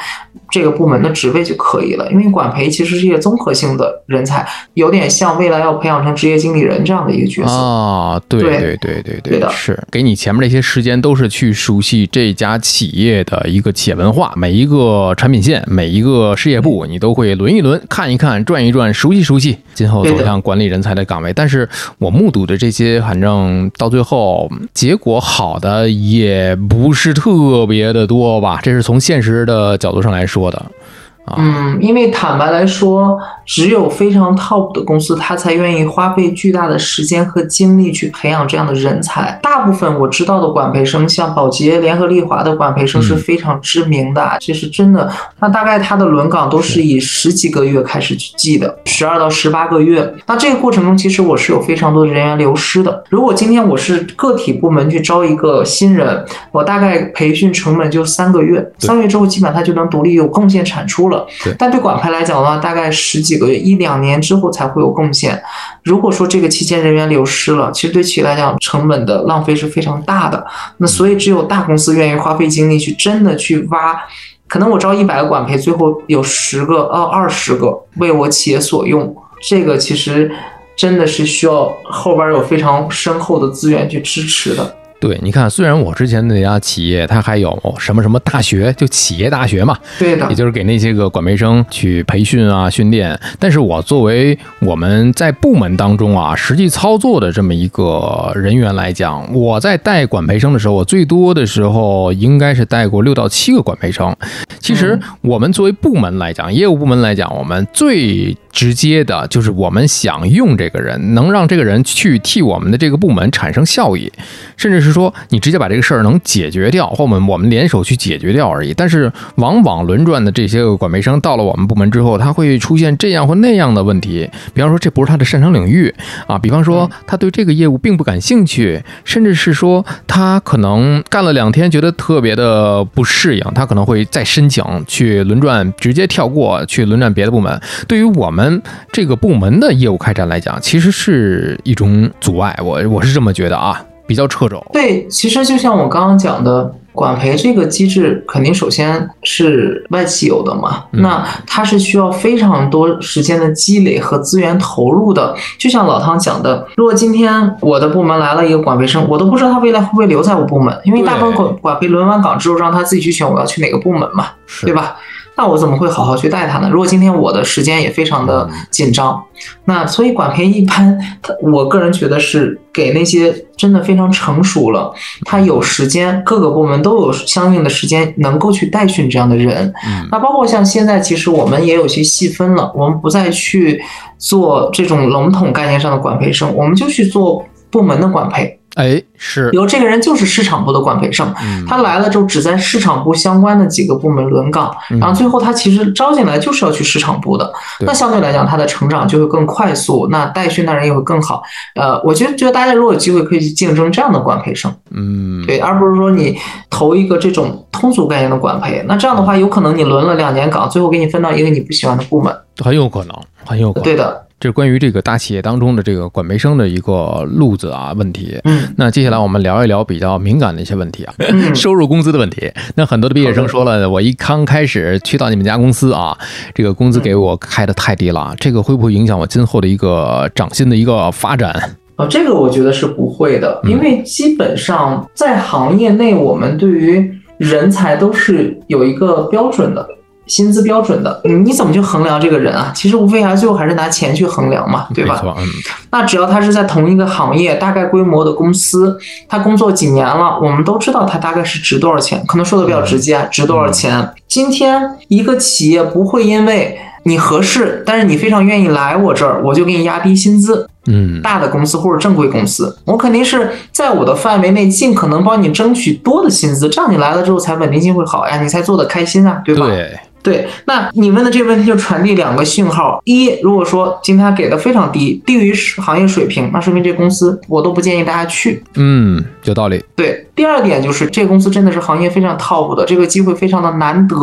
这个部门的职位就可以了。因为管培其实是一个综合性的人才，有点像未来要培养成职业经理人。这样的一个角色。啊，对对。对对对的，是给你前面那些时间都是去熟悉这家企业的一个企业文化，每一个产品线，每一个事业部，你都会轮一轮，看一看，转一转，熟悉熟悉，今后走向管理人才的岗位。但是我目睹的这些，反正到最后结果好的也不是特别的多吧，这是从现实的角度上来说的。嗯，因为坦白来说，只有非常 top 的公司，他才愿意花费巨大的时间和精力去培养这样的人才。大部分我知道的管培生，像宝洁、联合利华的管培生是非常知名的，这是真的。那大概他的轮岗都是以十几个月开始去计的，十二到十八个月。那这个过程中，其实我是有非常多的人员流失的。如果今天我是个体部门去招一个新人，我大概培训成本就三个月，三个月之后基本上他就能独立有贡献产出了。但对管培来讲的话，大概十几个月、一两年之后才会有贡献。如果说这个期间人员流失了，其实对企业来讲成本的浪费是非常大的。那所以只有大公司愿意花费精力去真的去挖，可能我招一百个管培，最后有十个、呃二十个为我企业所用，这个其实真的是需要后边有非常深厚的资源去支持的。对，你看，虽然我之前那家企业它还有什么什么大学，就企业大学嘛，对的，也就是给那些个管培生去培训啊、训练。但是我作为我们在部门当中啊，实际操作的这么一个人员来讲，我在带管培生的时候，我最多的时候应该是带过六到七个管培生。其实我们作为部门来讲，业务部门来讲，我们最直接的就是我们想用这个人，能让这个人去替我们的这个部门产生效益，甚至是。说你直接把这个事儿能解决掉，或我们我们联手去解决掉而已。但是往往轮转的这些个管培生到了我们部门之后，他会出现这样或那样的问题。比方说这不是他的擅长领域啊，比方说他对这个业务并不感兴趣，甚至是说他可能干了两天觉得特别的不适应，他可能会再申请去轮转，直接跳过去轮转别的部门。对于我们这个部门的业务开展来讲，其实是一种阻碍。我我是这么觉得啊。比较掣肘。对，其实就像我刚刚讲的，管培这个机制肯定首先是外企有的嘛，那它是需要非常多时间的积累和资源投入的。就像老汤讲的，如果今天我的部门来了一个管培生，我都不知道他未来会不会留在我部门，因为大部分管管培轮完岗之后，让他自己去选我要去哪个部门嘛，对吧？那我怎么会好好去带他呢？如果今天我的时间也非常的紧张，那所以管培一般，他我个人觉得是给那些真的非常成熟了，他有时间，各个部门都有相应的时间能够去带训这样的人。那包括像现在，其实我们也有些细分了，我们不再去做这种笼统概念上的管培生，我们就去做部门的管培。哎，是，比如这个人就是市场部的管培生，他来了之后只在市场部相关的几个部门轮岗，然后最后他其实招进来就是要去市场部的，那相对来讲他的成长就会更快速，那带训的人也会更好。呃，我觉得觉得大家如果有机会可以去竞争这样的管培生，嗯，对，而不是说你投一个这种通俗概念的管培，那这样的话有可能你轮了两年岗，最后给你分到一个你不喜欢的部门，很有可能，很有可能，对的。这是关于这个大企业当中的这个管培生的一个路子啊问题。嗯，那接下来我们聊一聊比较敏感的一些问题啊，嗯收入工资的问题。那很多的毕业生说了，我一刚开始去到你们家公司啊，这个工资给我开的太低了，这个会不会影响我今后的一个涨薪的一个发展？啊，这个我觉得是不会的，嗯因为基本上在行业内，我们对于人才都是有一个标准的薪资标准的。嗯你怎么去衡量这个人啊？其实无非还最后还是拿钱去衡量嘛，对吧？嗯那只要他是在同一个行业、大概规模的公司，他工作几年了，我们都知道他大概是值多少钱。可能说的比较直接，啊，值多少钱？今天一个企业不会因为你合适，但是你非常愿意来我这儿，我就给你压低薪资。嗯，大的公司或者正规公司，我肯定是在我的范围内尽可能帮你争取多的薪资，这样你来了之后才稳定性会好呀，你才做的开心啊，对吧？对，对，那你问的这个问题就传递两个信号：一，如果说今天他给的非常低，低于行业水平，那说明这公司我都不建议大家去。嗯，有道理，对，第二点就是这个公司真的是行业非常 top 的，这个机会非常的难得，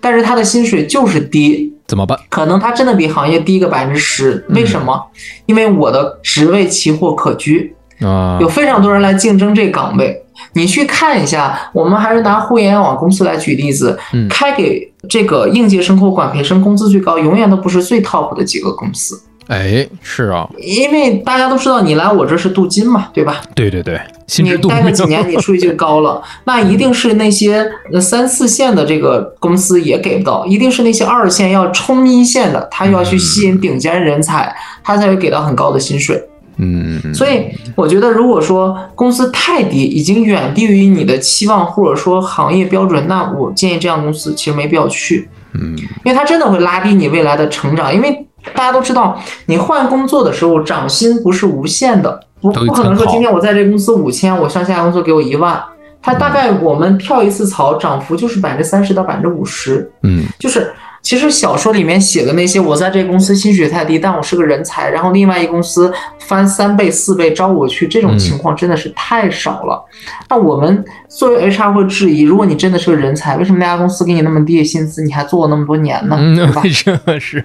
但是他的薪水就是低，怎么办？可能它真的比行业低个百分之十。为什么？因为我的职位奇货可居，啊，有非常多人来竞争这岗位。你去看一下，我们还是拿互联网公司来举例子，嗯。开给这个应届生或管培生工资最高，永远都不是最 top 的几个公司，哎，是啊，因为大家都知道你来我这是镀金嘛，对吧？对对对，心你待个几年，你税就高了，*laughs* 那一定是那些呃三四线的这个公司也给不到，一定是那些二线要冲一线的，他要去吸引顶尖人才，他才会给到很高的薪水。嗯，所以我觉得，如果说公司太低，已经远低于你的期望或者说行业标准，那我建议这样公司其实没必要去，嗯，因为它真的会拉低你未来的成长。因为大家都知道，你换工作的时候涨薪不是无限的，不不可能说今天我在这个公司五千，我上下家公司给我一万。它大概我们跳一次槽，涨幅就是百分之三十到百分之五十，嗯，就是其实小说里面写的那些，我在这公司薪水太低，但我是个人才，然后另外一公司翻三倍四倍招我去，这种情况真的是太少了。那我们作为 HR 会质疑，如果你真的是个人才，为什么那家公司给你那么低的薪资，你还做了那么多年呢？嗯对吧？为什么 *laughs* 是？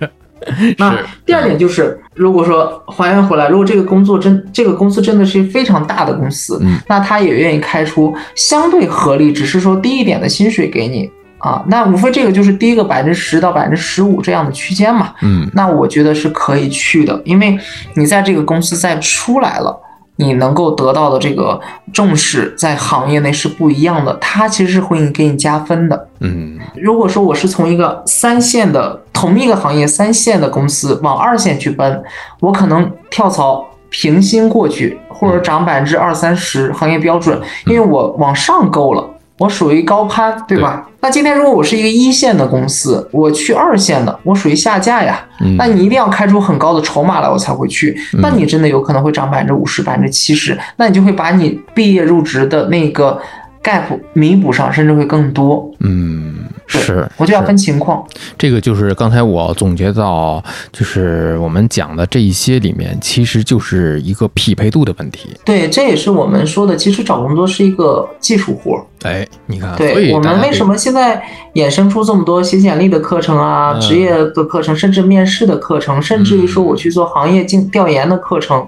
那第二点就是，如果说还原回来，如果这个工作真这个公司真的是非常大的公司，嗯那他也愿意开出相对合理，只是说低一点的薪水给你啊。那无非这个就是低个百分之十到百分之十五这样的区间嘛。嗯那我觉得是可以去的，因为你在这个公司再出来了。你能够得到的这个重视，在行业内是不一样的，它其实是会给你加分的。嗯如果说我是从一个三线的同一个行业三线的公司往二线去奔，我可能跳槽平薪过去，或者涨百分之二三十行业标准，因为我往上够了，我属于高攀，对吧？那今天如果我是一个一线的公司，我去二线的，我属于下架呀。嗯，那你一定要开出很高的筹码来，我才会去。那你真的有可能会涨百分之五十、百分之七十，那你就会把你毕业入职的那个 gap 弥补上，甚至会更多。嗯是，我就要分情况。这个就是刚才我总结到，就是我们讲的这一些里面，其实就是一个匹配度的问题。对，这也是我们说的，其实找工作是一个技术活儿。哎，你看，所对我们为什么现在衍生出这么多写简历的课程啊、嗯职业的课程，甚至面试的课程，甚至于说我去做行业经调研的课程，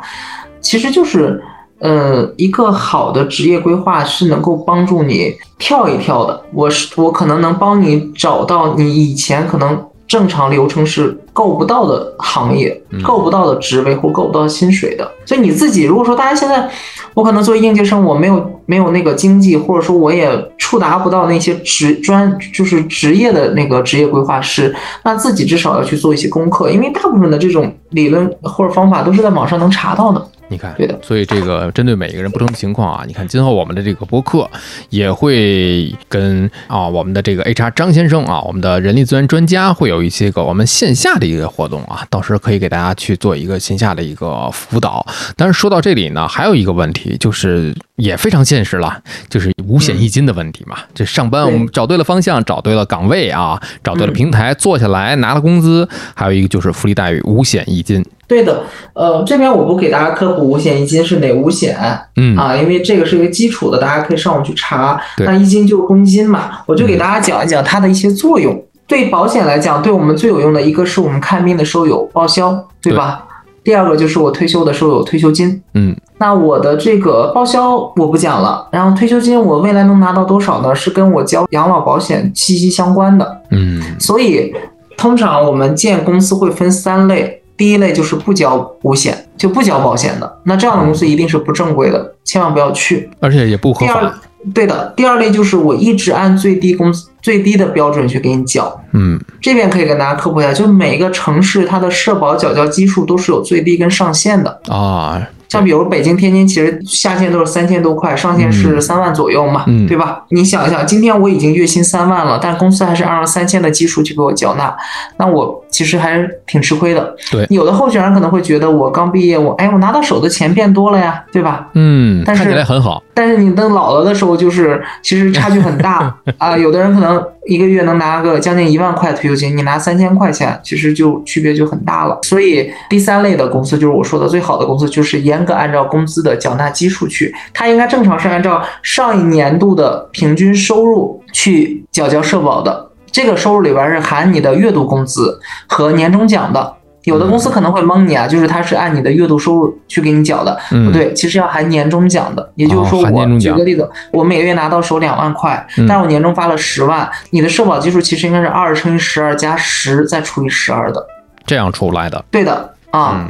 其实就是。呃，一个好的职业规划是能够帮助你跳一跳的。我是我可能能帮你找到你以前可能正常流程是够不到的行业嗯、够不到的职位或够不到薪水的。所以你自己如果说大家现在，我可能作为应届生，我没有没有那个经济，或者说我也触达不到那些职专就是职业的那个职业规划师，那自己至少要去做一些功课，因为大部分的这种理论或者方法都是在网上能查到的。你看，对的所以这个针对每一个人不同的情况啊，你看今后我们的这个播客也会跟啊我们的这个 HR 张先生啊，我们的人力资源专家会有一些个我们线下的一个活动啊，到时候可以给大家去做一个线下的一个辅导。但是说到这里呢，还有一个问题就是也非常现实了，就是五险一金的问题嘛。这上班我们找对了方向，找对了岗位啊，找对了嗯平台，做下来拿了工资，还有一个就是福利待遇，五险一金。对的，呃，这边我不给大家科普五险一金是哪五险嗯啊，因为这个是一个基础的，大家可以上网去查。对那一金就是公积金嘛，我就给大家讲一讲它的一些作用。对保险来讲，对我们最有用的一个是我们看病的时候有报销，对吧？第二个就是我退休的时候有退休金。嗯，那我的这个报销我不讲了，然后退休金我未来能拿到多少呢？是跟我交养老保险息息相关的。嗯，所以通常我们建公司会分三类，第一类就是不交五险就不交保险的，那这样的公司一定是不正规的，千万不要去，而且也不合法。对的，第二类就是我一直按最低工资、最低的标准去给你缴。嗯，这边可以跟大家科普一下，就是每个城市它的社保缴交基数都是有最低跟上限的啊。像比如北京、天津，其实下限都是三千多块，上限是三万左右嘛，对吧？你想一想，今天我已经月薪三万了，但公司还是按照三千的基数去给我缴纳，那我其实还是挺吃亏的。对，有的候选人可能会觉得我刚毕业，我哎，我拿到手的钱变多了呀，对吧？嗯，看起来很好。但是你等老了的时候，就是其实差距很大 *laughs* 啊。有的人可能一个月能拿个将近一万块退休金，你拿三千块钱，其实就区别就很大了。所以第三类的公司就是我说的最好的公司，就是严格按照工资。的缴纳基数去，它应该正常是按照上一年度的平均收入去缴交社保的。这个收入里边是含你的月度工资和年终奖的。有的公司可能会蒙你啊，就是它是按你的月度收入去给你缴的，不对，其实要含年终奖的。也就是说，我举个例子，我每个月拿到手两万块，但是我年终发了十万，你的社保基数其实应该是二乘以十二加十再除以十二的，这样出来的。对的啊。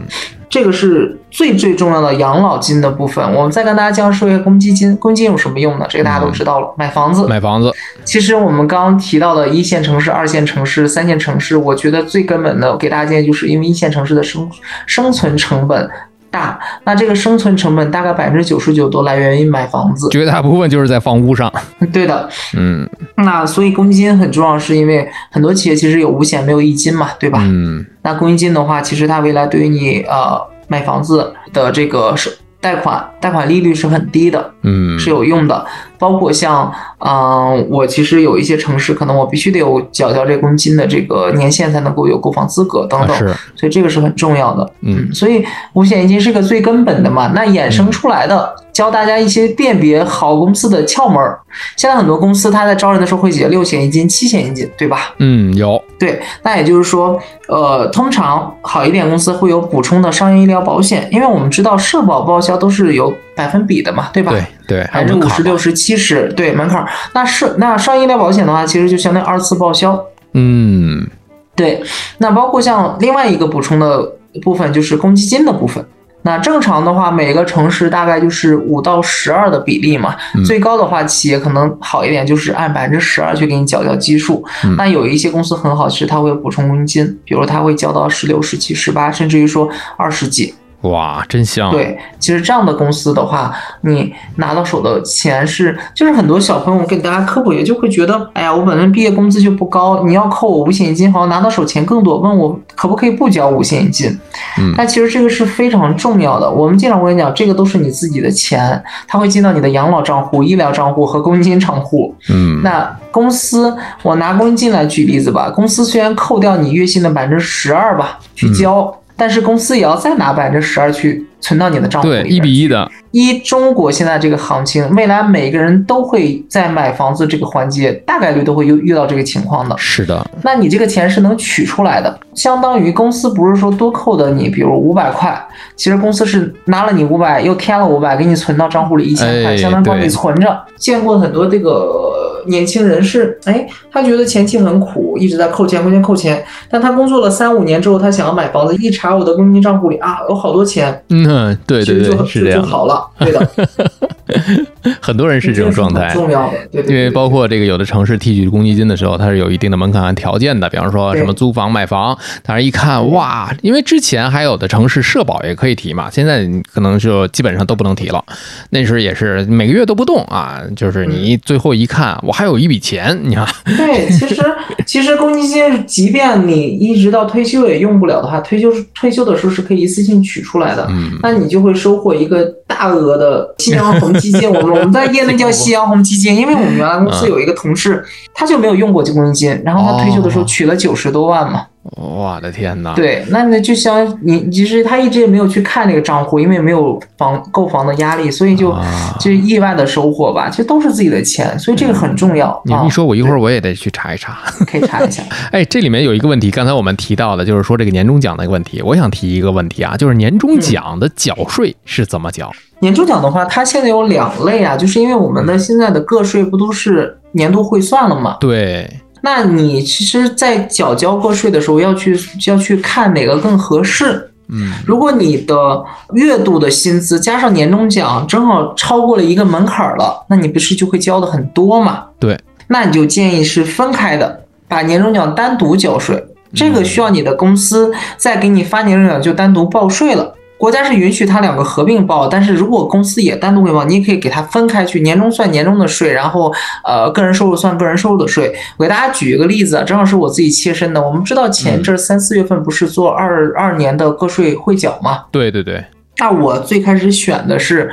这个是最最重要的养老金的部分。我们再跟大家讲说一下公积金。公积金有什么用呢？这个大家都知道了，买房子。买房子。其实我们刚刚提到的一线城市、二线城市、三线城市，我觉得最根本的，给大家建议就是因为一线城市的生生存成本。大，那这个生存成本大概百分之九十九都来源于买房子，绝大部分就是在房屋上。对的，嗯，那所以公积金很重要，是因为很多企业其实有五险没有一金嘛，对吧？嗯，那公积金的话，其实它未来对于你呃买房子的这个是。贷款贷款利率是很低的，嗯，是有用的。包括像，嗯，我其实有一些城市，可能我必须得有缴交这公积金的这个年限才能够有购房资格等等，所以这个是很重要的。嗯，所以五险一金是个最根本的嘛，那衍生出来的。教大家一些辨别好公司的窍门儿。现在很多公司他在招人的时候会写六险一金、七险一金，对吧？嗯，有。对，那也就是说，呃，通常好一点公司会有补充的商业医疗保险，因为我们知道社保报销都是有百分比的嘛，对吧？对对，百分之五十、六十、七十，对门槛。那是那商业医疗保险的话，其实就相当于二次报销。嗯，对。那包括像另外一个补充的部分，就是公积金的部分。那正常的话，每个城市大概就是五到十二的比例嘛。最高的话，企业可能好一点，就是按百分之十二去给你缴交基数。那有一些公司很好，其实它会补充公积金，比如它会交到十六、十七、十八，甚至于说二十几。哇，真香！对，其实这样的公司的话，你拿到手的钱是，就是很多小朋友给大家科普也就会觉得，哎呀，我本身毕业工资就不高，你要扣我五险一金，好像拿到手钱更多，问我可不可以不交五险一金？嗯，但其实这个是非常重要的。我们经常会讲，这个都是你自己的钱，它会进到你的养老账户、医疗账户和公积金账户。嗯，那公司，我拿公积金来举例子吧，公司虽然扣掉你月薪的百分之十二吧，去交。但是公司也要再拿百分之十二去存到你的账户里。对，一比一的。一中国现在这个行情，未来每个人都会在买房子这个环节，大概率都会遇遇到这个情况的。是的。那你这个钱是能取出来的，相当于公司不是说多扣的你，比如五百块，其实公司是拿了你五百，又添了五百，给你存到账户里一千块，相当于帮你存着。见过很多这个。年轻人是，哎，他觉得前期很苦，一直在扣钱，扣钱，扣钱。但他工作了三五年之后，他想要买房子，一查我的公积金账户里啊，有好多钱。嗯，对对对，是这样，就好了，对的。*laughs* *laughs* 很多人是这种状态，重要的，对，因为包括这个有的城市提取公积金的时候，它是有一定的门槛和条件的，比方说什么租房、买房。但是一看，哇，因为之前还有的城市社保也可以提嘛，现在可能就基本上都不能提了。那时候也是每个月都不动啊，就是你最后一看，我还有一笔钱，你看。对，其实 *laughs* 其实公积金，即便你一直到退休也用不了的话，退休退休的时候是可以一次性取出来的，那你就会收获一个大额的夕阳红。基金，*laughs* 我们我们在业内叫 *laughs* 夕阳红基金，因为我们原来公司有一个同事，他就没有用过这公积金，然后他退休的时候取了九十多万嘛。我的天哪！对，那那就像你，其实他一直也没有去看那个账户，因为没有房购房的压力，所以就就意外的收获吧。其实都是自己的钱，所以这个很重要。你一说，我一会儿我也得去查一查。可以查一下。*laughs* 哎，这里面有一个问题，刚才我们提到的，就是说这个年终奖的问题。我想提一个问题啊，就是年终奖的缴税是怎么缴？年终奖的话，它现在有两类啊，就是因为我们的现在的个税不都是年度汇算了吗？对。那你其实，在缴交个税的时候，要去要去看哪个更合适。嗯，如果你的月度的薪资加上年终奖正好超过了一个门槛了，那你不是就会交的很多嘛？对，那你就建议是分开的，把年终奖单独缴税。这个需要你的公司再给你发年终奖就单独报税了。国家是允许它两个合并报，但是如果公司也单独给报，你也可以给它分开去，年终算年终的税，然后呃个人收入算个人收入的税。我给大家举一个例子，正好是我自己切身的。我们知道前阵三四月份不是做二二年的个税汇缴吗？对对对。那我最开始选的是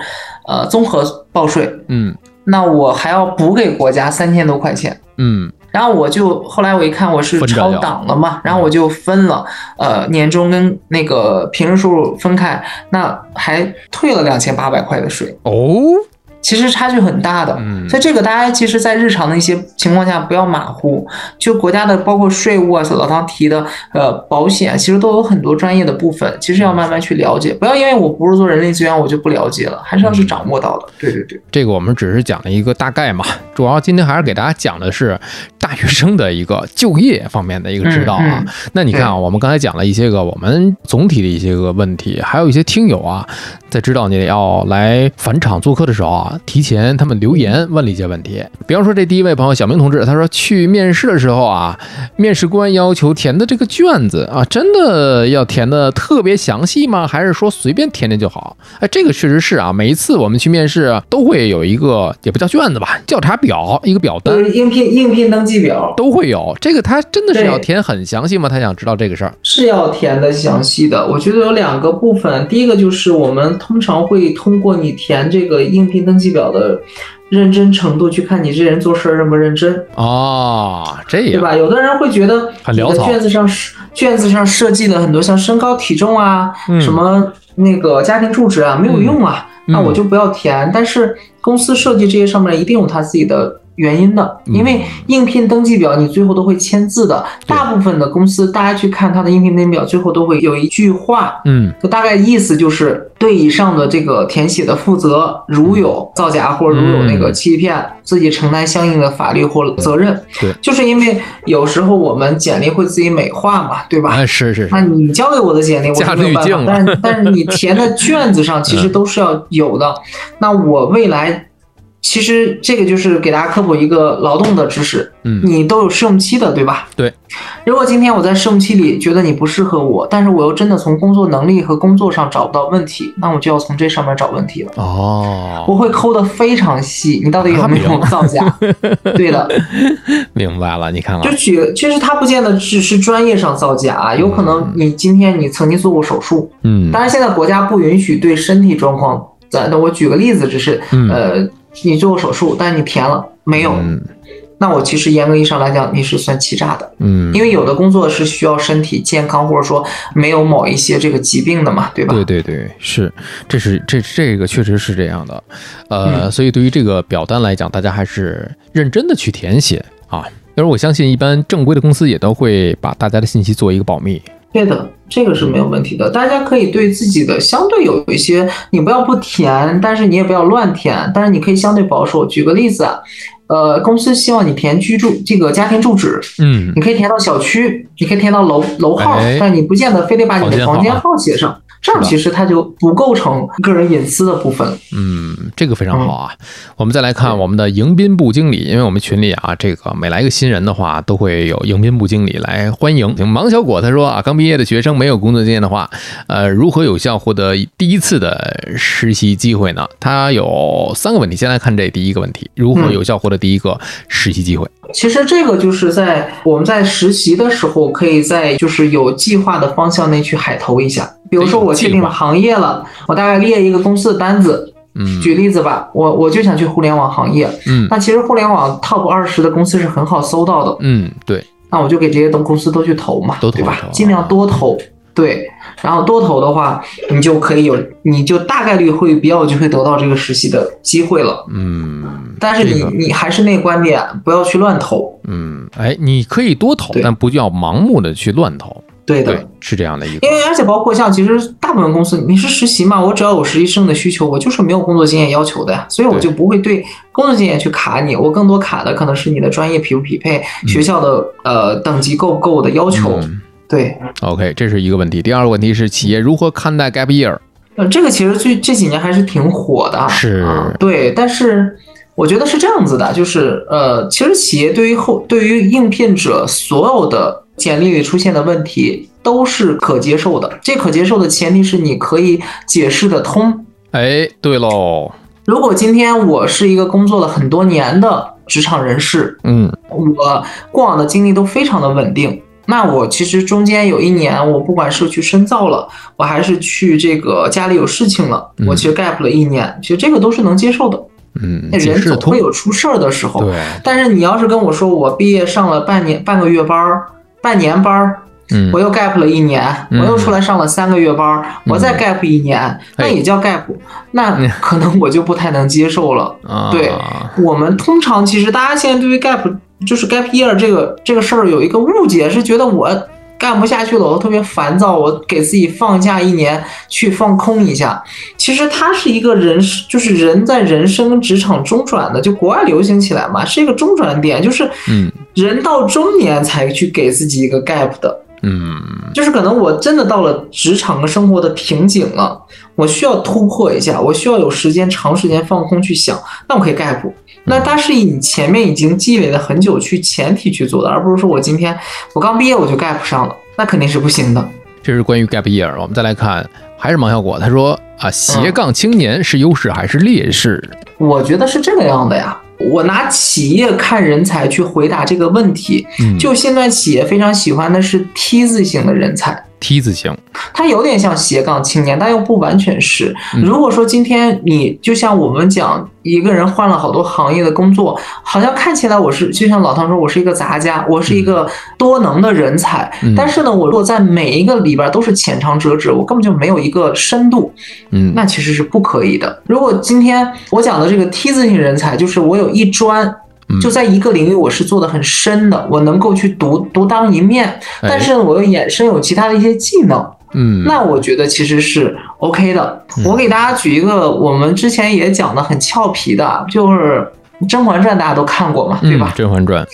呃综合报税，嗯，那我还要补给国家三千多块钱，嗯。然后我就后来我一看我是超档了嘛，然后我就分了，呃，年终跟那个平时收入分开，那还退了两千八百块的税。哦。其实差距很大的，嗯所以这个大家其实，在日常的一些情况下不要马虎。就国家的包括税务啊，老唐提的呃保险，其实都有很多专业的部分，其实要慢慢去了解。不要因为我不是做人力资源，我就不了解了，还是要去掌握到的。对对对，这个我们只是讲了一个大概嘛，主要今天还是给大家讲的是大学生的一个就业方面的一个指导啊。那你看啊，我们刚才讲了一些个我们总体的一些个问题，还有一些听友啊，在知道你要来返场做客的时候啊。提前他们留言问了一些问题，比方说这第一位朋友小明同志，他说去面试的时候啊，面试官要求填的这个卷子啊，真的要填的特别详细吗？还是说随便填填就好？哎，这个确实是啊，每一次我们去面试都会有一个也不叫卷子吧，调查表一个表单，应聘应聘登记表都会有。这个他真的是要填很详细吗？他想知道这个事儿是要填的详细的。我觉得有两个部分，第一个就是我们通常会通过你填这个应聘登记。表的认真程度，去看你这人做事认不认真哦，这样对吧？有的人会觉得很潦草，卷子上卷子上设计的很多像身高体重啊，什么那个家庭住址啊，没有用啊，那我就不要填。但是公司设计这些上面一定有他自己的。原因的，因为应聘登记表你最后都会签字的。大部分的公司，大家去看他的应聘登记表，最后都会有一句话，嗯，就大概意思就是对以上的这个填写的负责，如有造假或者如有那个欺骗，自己承担相应的法律或责任。对，就是因为有时候我们简历会自己美化嘛，对吧？是是是。那你交给我的简历，我没有办法。但但是你填的卷子上其实都是要有的。那我未来。其实这个就是给大家科普一个劳动的知识，嗯，你都有试用期的，对吧？对。如果今天我在试用期里觉得你不适合我，但是我又真的从工作能力和工作上找不到问题，那我就要从这上面找问题了。哦。我会抠的非常细，你到底有没有造假？*laughs* 对的。*laughs* 明白了，你看看。就举，其实他不见得只是专业上造假，有可能你今天你曾经做过手术，嗯，当然现在国家不允许对身体状况，咱那我举个例子，只是呃。你做过手术，但是你填了没有？那我其实严格意义上来讲，你是算欺诈的。嗯，因为有的工作是需要身体健康，或者说没有某一些这个疾病的嘛，对吧？对对对，是，这是这这个确实是这样的。呃，所以对于这个表单来讲，大家还是认真的去填写啊。但是我相信，一般正规的公司也都会把大家的信息做一个保密。对的，这个是没有问题的。大家可以对自己的相对有一些，你不要不填，但是你也不要乱填，但是你可以相对保守。举个例子啊，呃，公司希望你填居住这个家庭住址，嗯，你可以填到小区，你可以填到楼楼号，但你不见得非得把你的房间号写上。这样其实它就不构成个人隐私的部分。嗯，这个非常好啊。我们再来看我们的迎宾部经理，因为我们群里啊，这个每来一个新人的话，都会有迎宾部经理来欢迎。芒小果他说啊，刚毕业的学生没有工作经验的话，呃，如何有效获得第一次的实习机会呢？他有三个问题，先来看这第一个问题：如何有效获得第一个实习机会？其实这个就是在我们在实习的时候，可以在就是有计划的方向内去海投一下。比如说我确定了行业了，我大概列一个公司的单子。嗯，举例子吧，我我就想去互联网行业。嗯，那其实互联网 top 二十的公司是很好搜到的。嗯，对。那我就给这些公司都去投嘛，对吧？尽量多投，对。然后多投的话，你就可以有，你就大概率会比较就会得到这个实习的机会了。嗯，但是你你还是那个观点，不要去乱投。嗯，哎，你可以多投，但不要盲目的去乱投。对的，是这样的一个。因为而且包括像其实大部分公司，你是实习嘛，我只要有实习生的需求，我就是没有工作经验要求的呀，所以我就不会对工作经验去卡你，我更多卡的可能是你的专业匹不匹配，学校的呃等级够不够的要求。对，OK，这是一个问题。第二个问题是企业如何看待 gap year？呃，这个其实最这几年还是挺火的，是，对。但是我觉得是这样子的，就是呃，其实企业对于后对于应聘者所有的简历里出现的问题都是可接受的。这可接受的前提是你可以解释得通。哎，对喽。如果今天我是一个工作了很多年的职场人士，嗯，我过往的经历都非常的稳定。那我其实中间有一年，我不管是去深造了，我还是去这个家里有事情了，我其实 gap 了一年，其实这个都是能接受的。嗯，那人总会有出事儿的时候。对。但是你要是跟我说，我毕业上了半年、半个月班儿、半年班儿，嗯，我又 gap 了一年，我又出来上了三个月班儿，我再 gap 一年，那也叫 gap，那可能我就不太能接受了。*laughs* 对，我们通常其实大家现在对于 gap。就是 gap year 这个这个事儿有一个误解，是觉得我干不下去了，我特别烦躁，我给自己放假一年去放空一下。其实它是一个人，就是人在人生职场中转的，就国外流行起来嘛，是一个中转点，就是嗯，人到中年才去给自己一个 gap 的，嗯，就是可能我真的到了职场和生活的瓶颈了，我需要突破一下，我需要有时间长时间放空去想，那我可以 gap。那它是以你前面已经积累了很久去前提去做的，而不是说我今天我刚毕业我就 gap 上了，那肯定是不行的。这是关于 gap year。我们再来看，还是芒小果，他说啊，斜杠青年是优势还是劣势？我觉得是这个样的呀。我拿企业看人才去回答这个问题，就现在企业非常喜欢的是 T 字型的人才。T 字形，它有点像斜杠青年，但又不完全是。如果说今天你就像我们讲，一个人换了好多行业的工作，好像看起来我是就像老唐说，我是一个杂家，我是一个多能的人才。但是呢，我如果在每一个里边都是浅尝辄止，我根本就没有一个深度，嗯，那其实是不可以的。如果今天我讲的这个梯字型人才，就是我有一专。就在一个领域，我是做的很深的，我能够去独独当一面，但是我又衍生有其他的一些技能，嗯，那我觉得其实是 OK 的。我给大家举一个，我们之前也讲的很俏皮的，就是《甄嬛传》，大家都看过嘛，对吧？《甄嬛传》。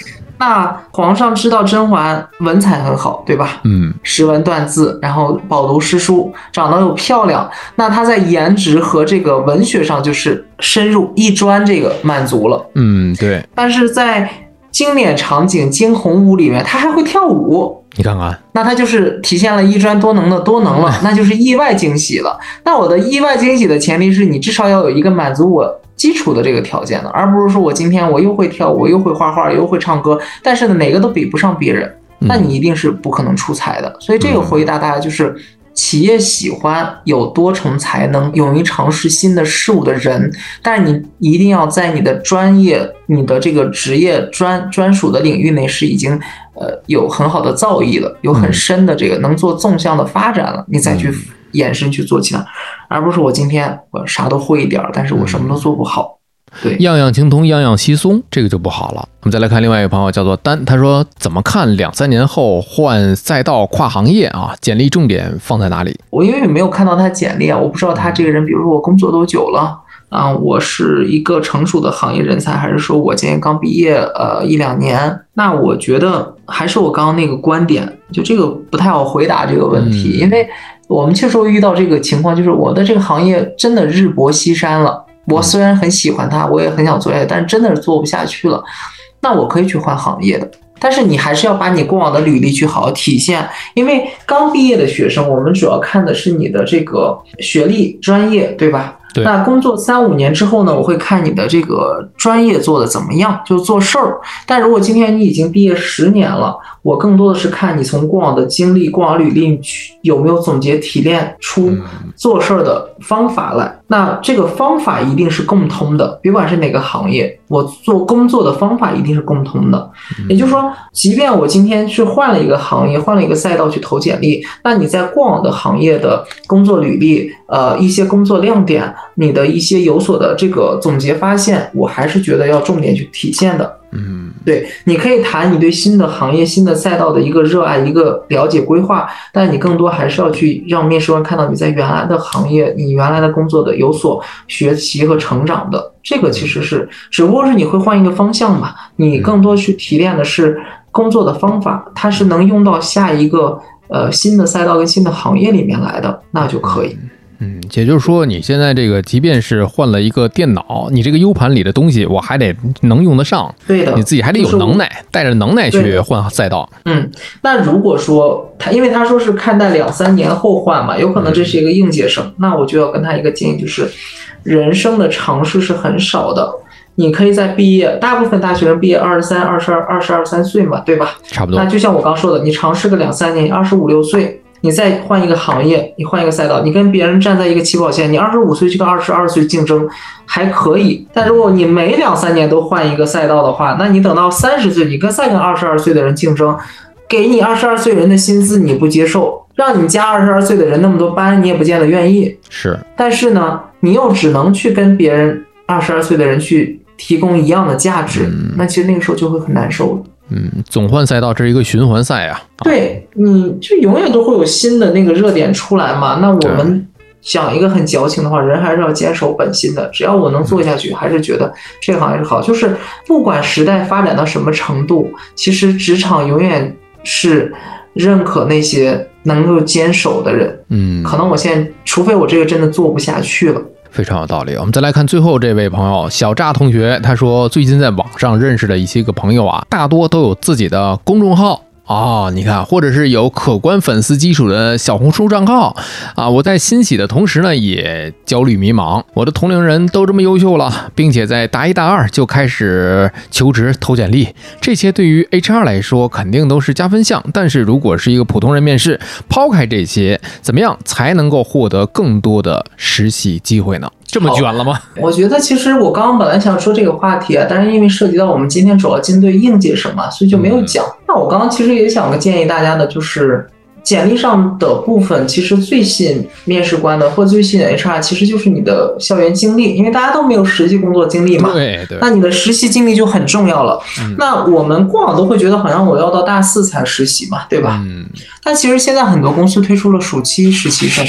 那皇上知道甄嬛文采很好，对吧？嗯，识文断字，然后饱读诗书，长得又漂亮，那她在颜值和这个文学上就是深入一专，这个满足了。嗯，对。但是在经典场景惊鸿舞里面，她还会跳舞。你看看，那她就是体现了一专多能的多能了，*laughs* 那就是意外惊喜了。那我的意外惊喜的前提是你至少要有一个满足我。基础的这个条件的，而不是说我今天我又会跳舞，又会画画，又会唱歌，但是呢哪个都比不上别人，那你一定是不可能出彩的。所以这个回答大家就是，企业喜欢有多重才能、勇于尝试新的事物的人，但是你一定要在你的专业、你的这个职业专专属的领域内是已经呃有很好的造诣了，有很深的这个能做纵向的发展了，你再去。延伸去做其他，而不是我今天我啥都会一点儿，但是我什么都做不好。对，样样精通，样样稀松，这个就不好了。我们再来看另外一个朋友，叫做丹，他说怎么看两三年后换赛道、跨行业啊？简历重点放在哪里？我因为没有看到他简历啊，我不知道他这个人，比如说我工作多久了啊？我是一个成熟的行业人才，还是说我今年刚毕业呃一两年？那我觉得还是我刚刚那个观点，就这个不太好回答这个问题，因为。我们确实会遇到这个情况，就是我的这个行业真的日薄西山了。我虽然很喜欢它，我也很想做下去，但是真的是做不下去了。那我可以去换行业的，但是你还是要把你过往的履历去好好体现。因为刚毕业的学生，我们主要看的是你的这个学历、专业，对吧？对。那工作三五年之后呢，我会看你的这个专业做的怎么样，就做事儿。但如果今天你已经毕业十年了，我更多的是看你从过往的经历、过往履历去有没有总结提炼出做事儿的方法来。那这个方法一定是共通的，别管是哪个行业，我做工作的方法一定是共通的。也就是说，即便我今天去换了一个行业、换了一个赛道去投简历，那你在过往的行业的工作履历、呃一些工作亮点、你的一些有所的这个总结发现，我还是觉得要重点去体现的。嗯，对，你可以谈你对新的行业、新的赛道的一个热爱、一个了解、规划，但你更多还是要去让面试官看到你在原来的行业、你原来的工作的有所学习和成长的。这个其实是，只不过是你会换一个方向嘛，你更多去提炼的是工作的方法，它是能用到下一个呃新的赛道跟新的行业里面来的，那就可以。嗯，也就是说，你现在这个，即便是换了一个电脑，你这个 U 盘里的东西，我还得能用得上。对的，你自己还得有能耐，带着能耐去换赛道。嗯，那如果说他，因为他说是看待两三年后换嘛，有可能这是一个应届生，那我就要跟他一个建议，就是人生的尝试是很少的。你可以在毕业，大部分大学生毕业二十三、二十二、二十二三岁嘛，对吧？差不多。那就像我刚说的，你尝试个两三年，二十五六岁。你再换一个行业，你换一个赛道，你跟别人站在一个起跑线，你二十五岁去跟二十二岁竞争还可以，但如果你每两三年都换一个赛道的话，那你等到三十岁，你跟再跟二十二岁的人竞争，给你二十二岁人的薪资你不接受，让你加二十二岁的人那么多班，你也不见得愿意。是，但是呢，你又只能去跟别人二十二岁的人去提供一样的价值，那其实那个时候就会很难受了。嗯，总换赛道，这是一个循环赛啊。对，你就永远都会有新的那个热点出来嘛。那我们讲一个很矫情的话，人还是要坚守本心的。只要我能做下去，还是觉得这个行业是好。就是不管时代发展到什么程度，其实职场永远是认可那些能够坚守的人。嗯，可能我现在，除非我这个真的做不下去了。非常有道理。我们再来看最后这位朋友小炸同学，他说最近在网上认识的一些个朋友啊，大多都有自己的公众号。哦，你看，或者是有可观粉丝基础的小红书账号啊，我在欣喜的同时呢，也焦虑迷茫。我的同龄人都这么优秀了，并且在大一大二就开始求职投简历，这些对于 HR 来说肯定都是加分项。但是如果是一个普通人面试，抛开这些，怎么样才能够获得更多的实习机会呢？这么卷了吗？*laughs* 我觉得其实我刚刚本来想说这个话题啊，但是因为涉及到我们今天主要针对应届生嘛，所以就没有讲。那我刚刚其实也想建议大家的，就是简历上的部分，其实最吸引面试官的或最吸引 HR，其实就是你的校园经历，因为大家都没有实际工作经历嘛。对对。那你的实习经历就很重要了。那我们过往都会觉得好像我要到大四才实习嘛，对吧？嗯。但其实现在很多公司推出了暑期实习生。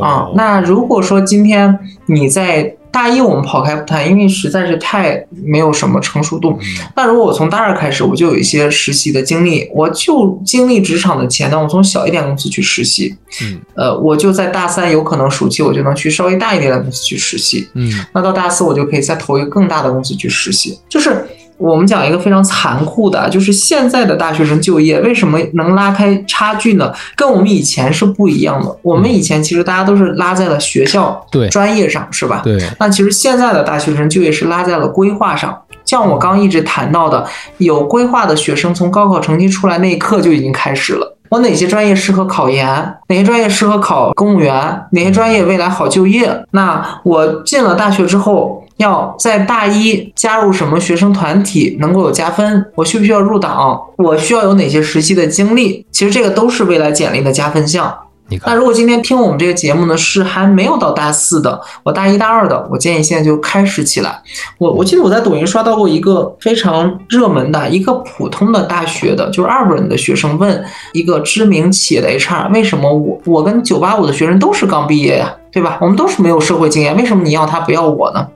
啊，那如果说今天你在大一，我们跑开不谈，因为实在是太没有什么成熟度。那如果我从大二开始，我就有一些实习的经历，我就经历职场的前端，我从小一点公司去实习，嗯，呃，我就在大三有可能暑期我就能去稍微大一点的公司去实习，嗯，那到大四我就可以再投一个更大的公司去实习，就是。我们讲一个非常残酷的，就是现在的大学生就业为什么能拉开差距呢？跟我们以前是不一样的。我们以前其实大家都是拉在了学校、对专业上，是吧？对。那其实现在的大学生就业是拉在了规划上。像我刚一直谈到的，有规划的学生从高考成绩出来那一刻就已经开始了。我哪些专业适合考研？哪些专业适合考公务员？哪些专业未来好就业？那我进了大学之后。要在大一加入什么学生团体能够有加分？我需不需要入党？我需要有哪些实习的经历？其实这个都是未来简历的加分项。那如果今天听我们这个节目呢，是还没有到大四的，我大一大二的，我建议现在就开始起来。我我记得我在抖音刷到过一个非常热门的一个普通的大学的，就是二本的学生问一个知名企业的 HR，为什么我我跟九八五的学生都是刚毕业呀？对吧？我们都是没有社会经验，为什么你要他不要我呢？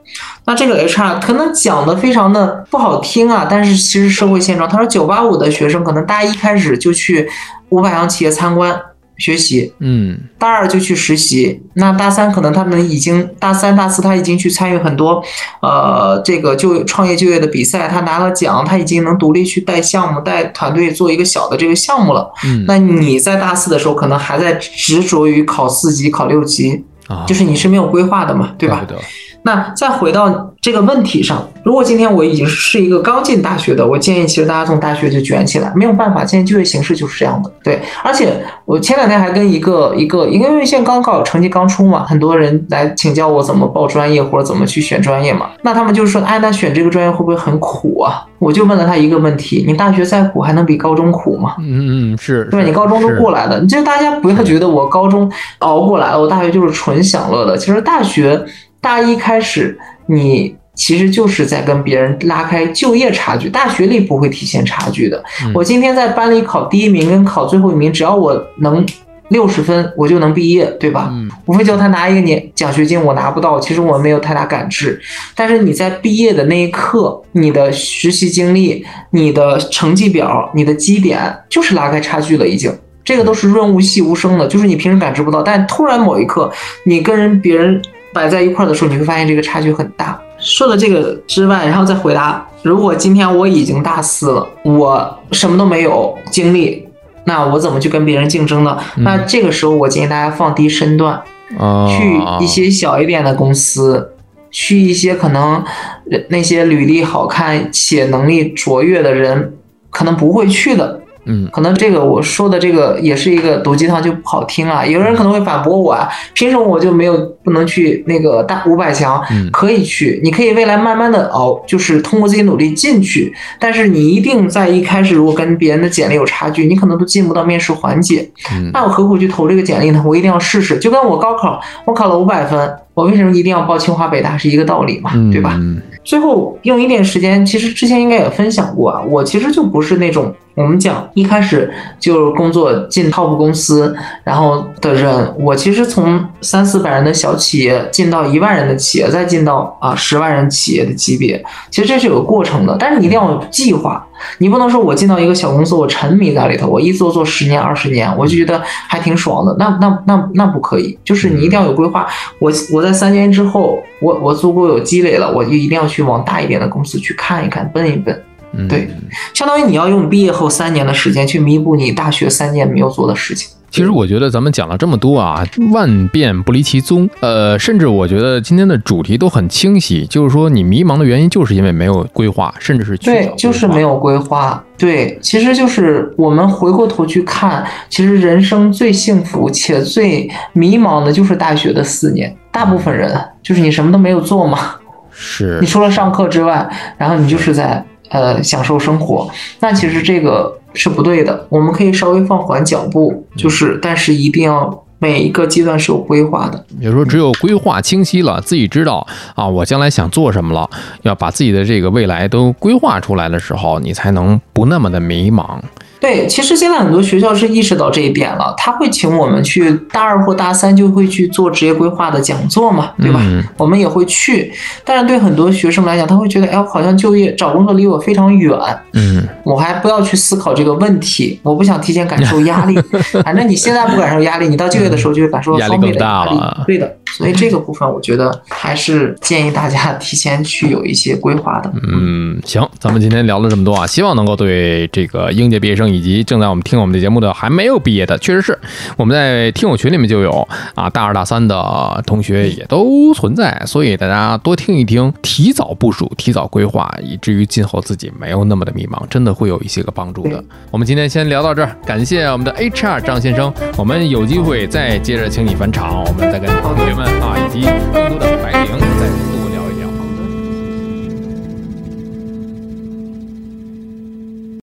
那这个 HR 可能讲的非常的不好听啊，但是其实社会现状，他说九八五的学生可能大一开始就去五百强企业参观学习，嗯，大二就去实习，那大三可能他们已经大三大四他已经去参与很多呃这个就创业就业的比赛，他拿了奖，他已经能独立去带项目带团队做一个小的这个项目了。嗯，那你在大四的时候可能还在执着于考四级考六级。就是你是没有规划的嘛，对吧？那再回到这个问题上，如果今天我已经是一个刚进大学的，我建议其实大家从大学就卷起来，没有办法，现在就业形势就是这样的。对，而且我前两天还跟一个一个，因为现在刚考成绩刚出嘛，很多人来请教我怎么报专业或者怎么去选专业嘛。那他们就说，哎，那选这个专业会不会很苦啊？我就问了他一个问题：你大学再苦，还能比高中苦吗？嗯嗯，是，对吧？你高中都过来了，就大家不要觉得我高中熬过来了，我大学就是纯享乐的。其实大学。大一开始，你其实就是在跟别人拉开就业差距。大学里不会体现差距的。我今天在班里考第一名跟考最后一名，只要我能六十分，我就能毕业，对吧？无非就他拿一个年奖学金，我拿不到，其实我没有太大感知。但是你在毕业的那一刻，你的实习经历、你的成绩表、你的绩点，就是拉开差距了，已经。这个都是润物细无声的，就是你平时感知不到，但突然某一刻，你跟人别人。摆在一块儿的时候，你会发现这个差距很大。说了这个之外，然后再回答：如果今天我已经大四了，我什么都没有经历，那我怎么去跟别人竞争呢？那这个时候，我建议大家放低身段，去一些小一点的公司，去一些可能那些履历好看且能力卓越的人可能不会去的。嗯，可能这个我说的这个也是一个毒鸡汤，就不好听了。有人可能会反驳我啊，凭什么我就没有不能去那个大五百强？可以去，你可以未来慢慢的熬，就是通过自己努力进去。但是你一定在一开始如果跟别人的简历有差距，你可能都进不到面试环节。那我何苦去投这个简历呢？我一定要试试，就跟我高考，我考了五百分，我为什么一定要报清华北大是一个道理嘛，对吧？最后用一点时间，其实之前应该也分享过啊，我其实就不是那种。我们讲一开始就工作进 top 公司，然后的人，我其实从三四百人的小企业进到一万人的企业，再进到啊十万人企业的级别，其实这是有个过程的，但是你一定要有计划，你不能说我进到一个小公司，我沉迷在里头，我一做做十年二十年，我就觉得还挺爽的，那那那那不可以，就是你一定要有规划，我我在三年之后，我我足够有积累了，我就一定要去往大一点的公司去看一看，奔一奔。对，相当于你要用毕业后三年的时间去弥补你大学三年没有做的事情。其实我觉得咱们讲了这么多啊，万变不离其宗。呃，甚至我觉得今天的主题都很清晰，就是说你迷茫的原因就是因为没有规划，甚至是对，就是没有规划。对，其实就是我们回过头去看，其实人生最幸福且最迷茫的就是大学的四年。大部分人就是你什么都没有做嘛，是你除了上课之外，然后你就是在。呃，享受生活，那其实这个是不对的。我们可以稍微放缓脚步，就是，但是一定要每一个阶段是有规划的。比如说，只有规划清晰了，自己知道啊，我将来想做什么了，要把自己的这个未来都规划出来的时候，你才能不那么的迷茫。对，其实现在很多学校是意识到这一点了，他会请我们去大二或大三就会去做职业规划的讲座嘛，对吧？我们也会去，但是对很多学生来讲，他会觉得，哎，好像就业找工作离我非常远，嗯，我还不要去思考这个问题，我不想提前感受压力，*laughs* 反正你现在不感受压力，你到就业的时候就会感受到双倍的压力，对的。所以这个部分，我觉得还是建议大家提前去有一些规划的。嗯，行，咱们今天聊了这么多啊，希望能够对这个应届毕业生以及正在我们听我们的节目的还没有毕业的，确实是我们在听友群里面就有啊，大二大三的同学也都存在，所以大家多听一听，提早部署，提早规划，以至于今后自己没有那么的迷茫，真的会有一些个帮助的。我们今天先聊到这儿，感谢我们的 HR 张先生，我们有机会再接着请你返场，我们再跟同学们。啊，以及更多的白领。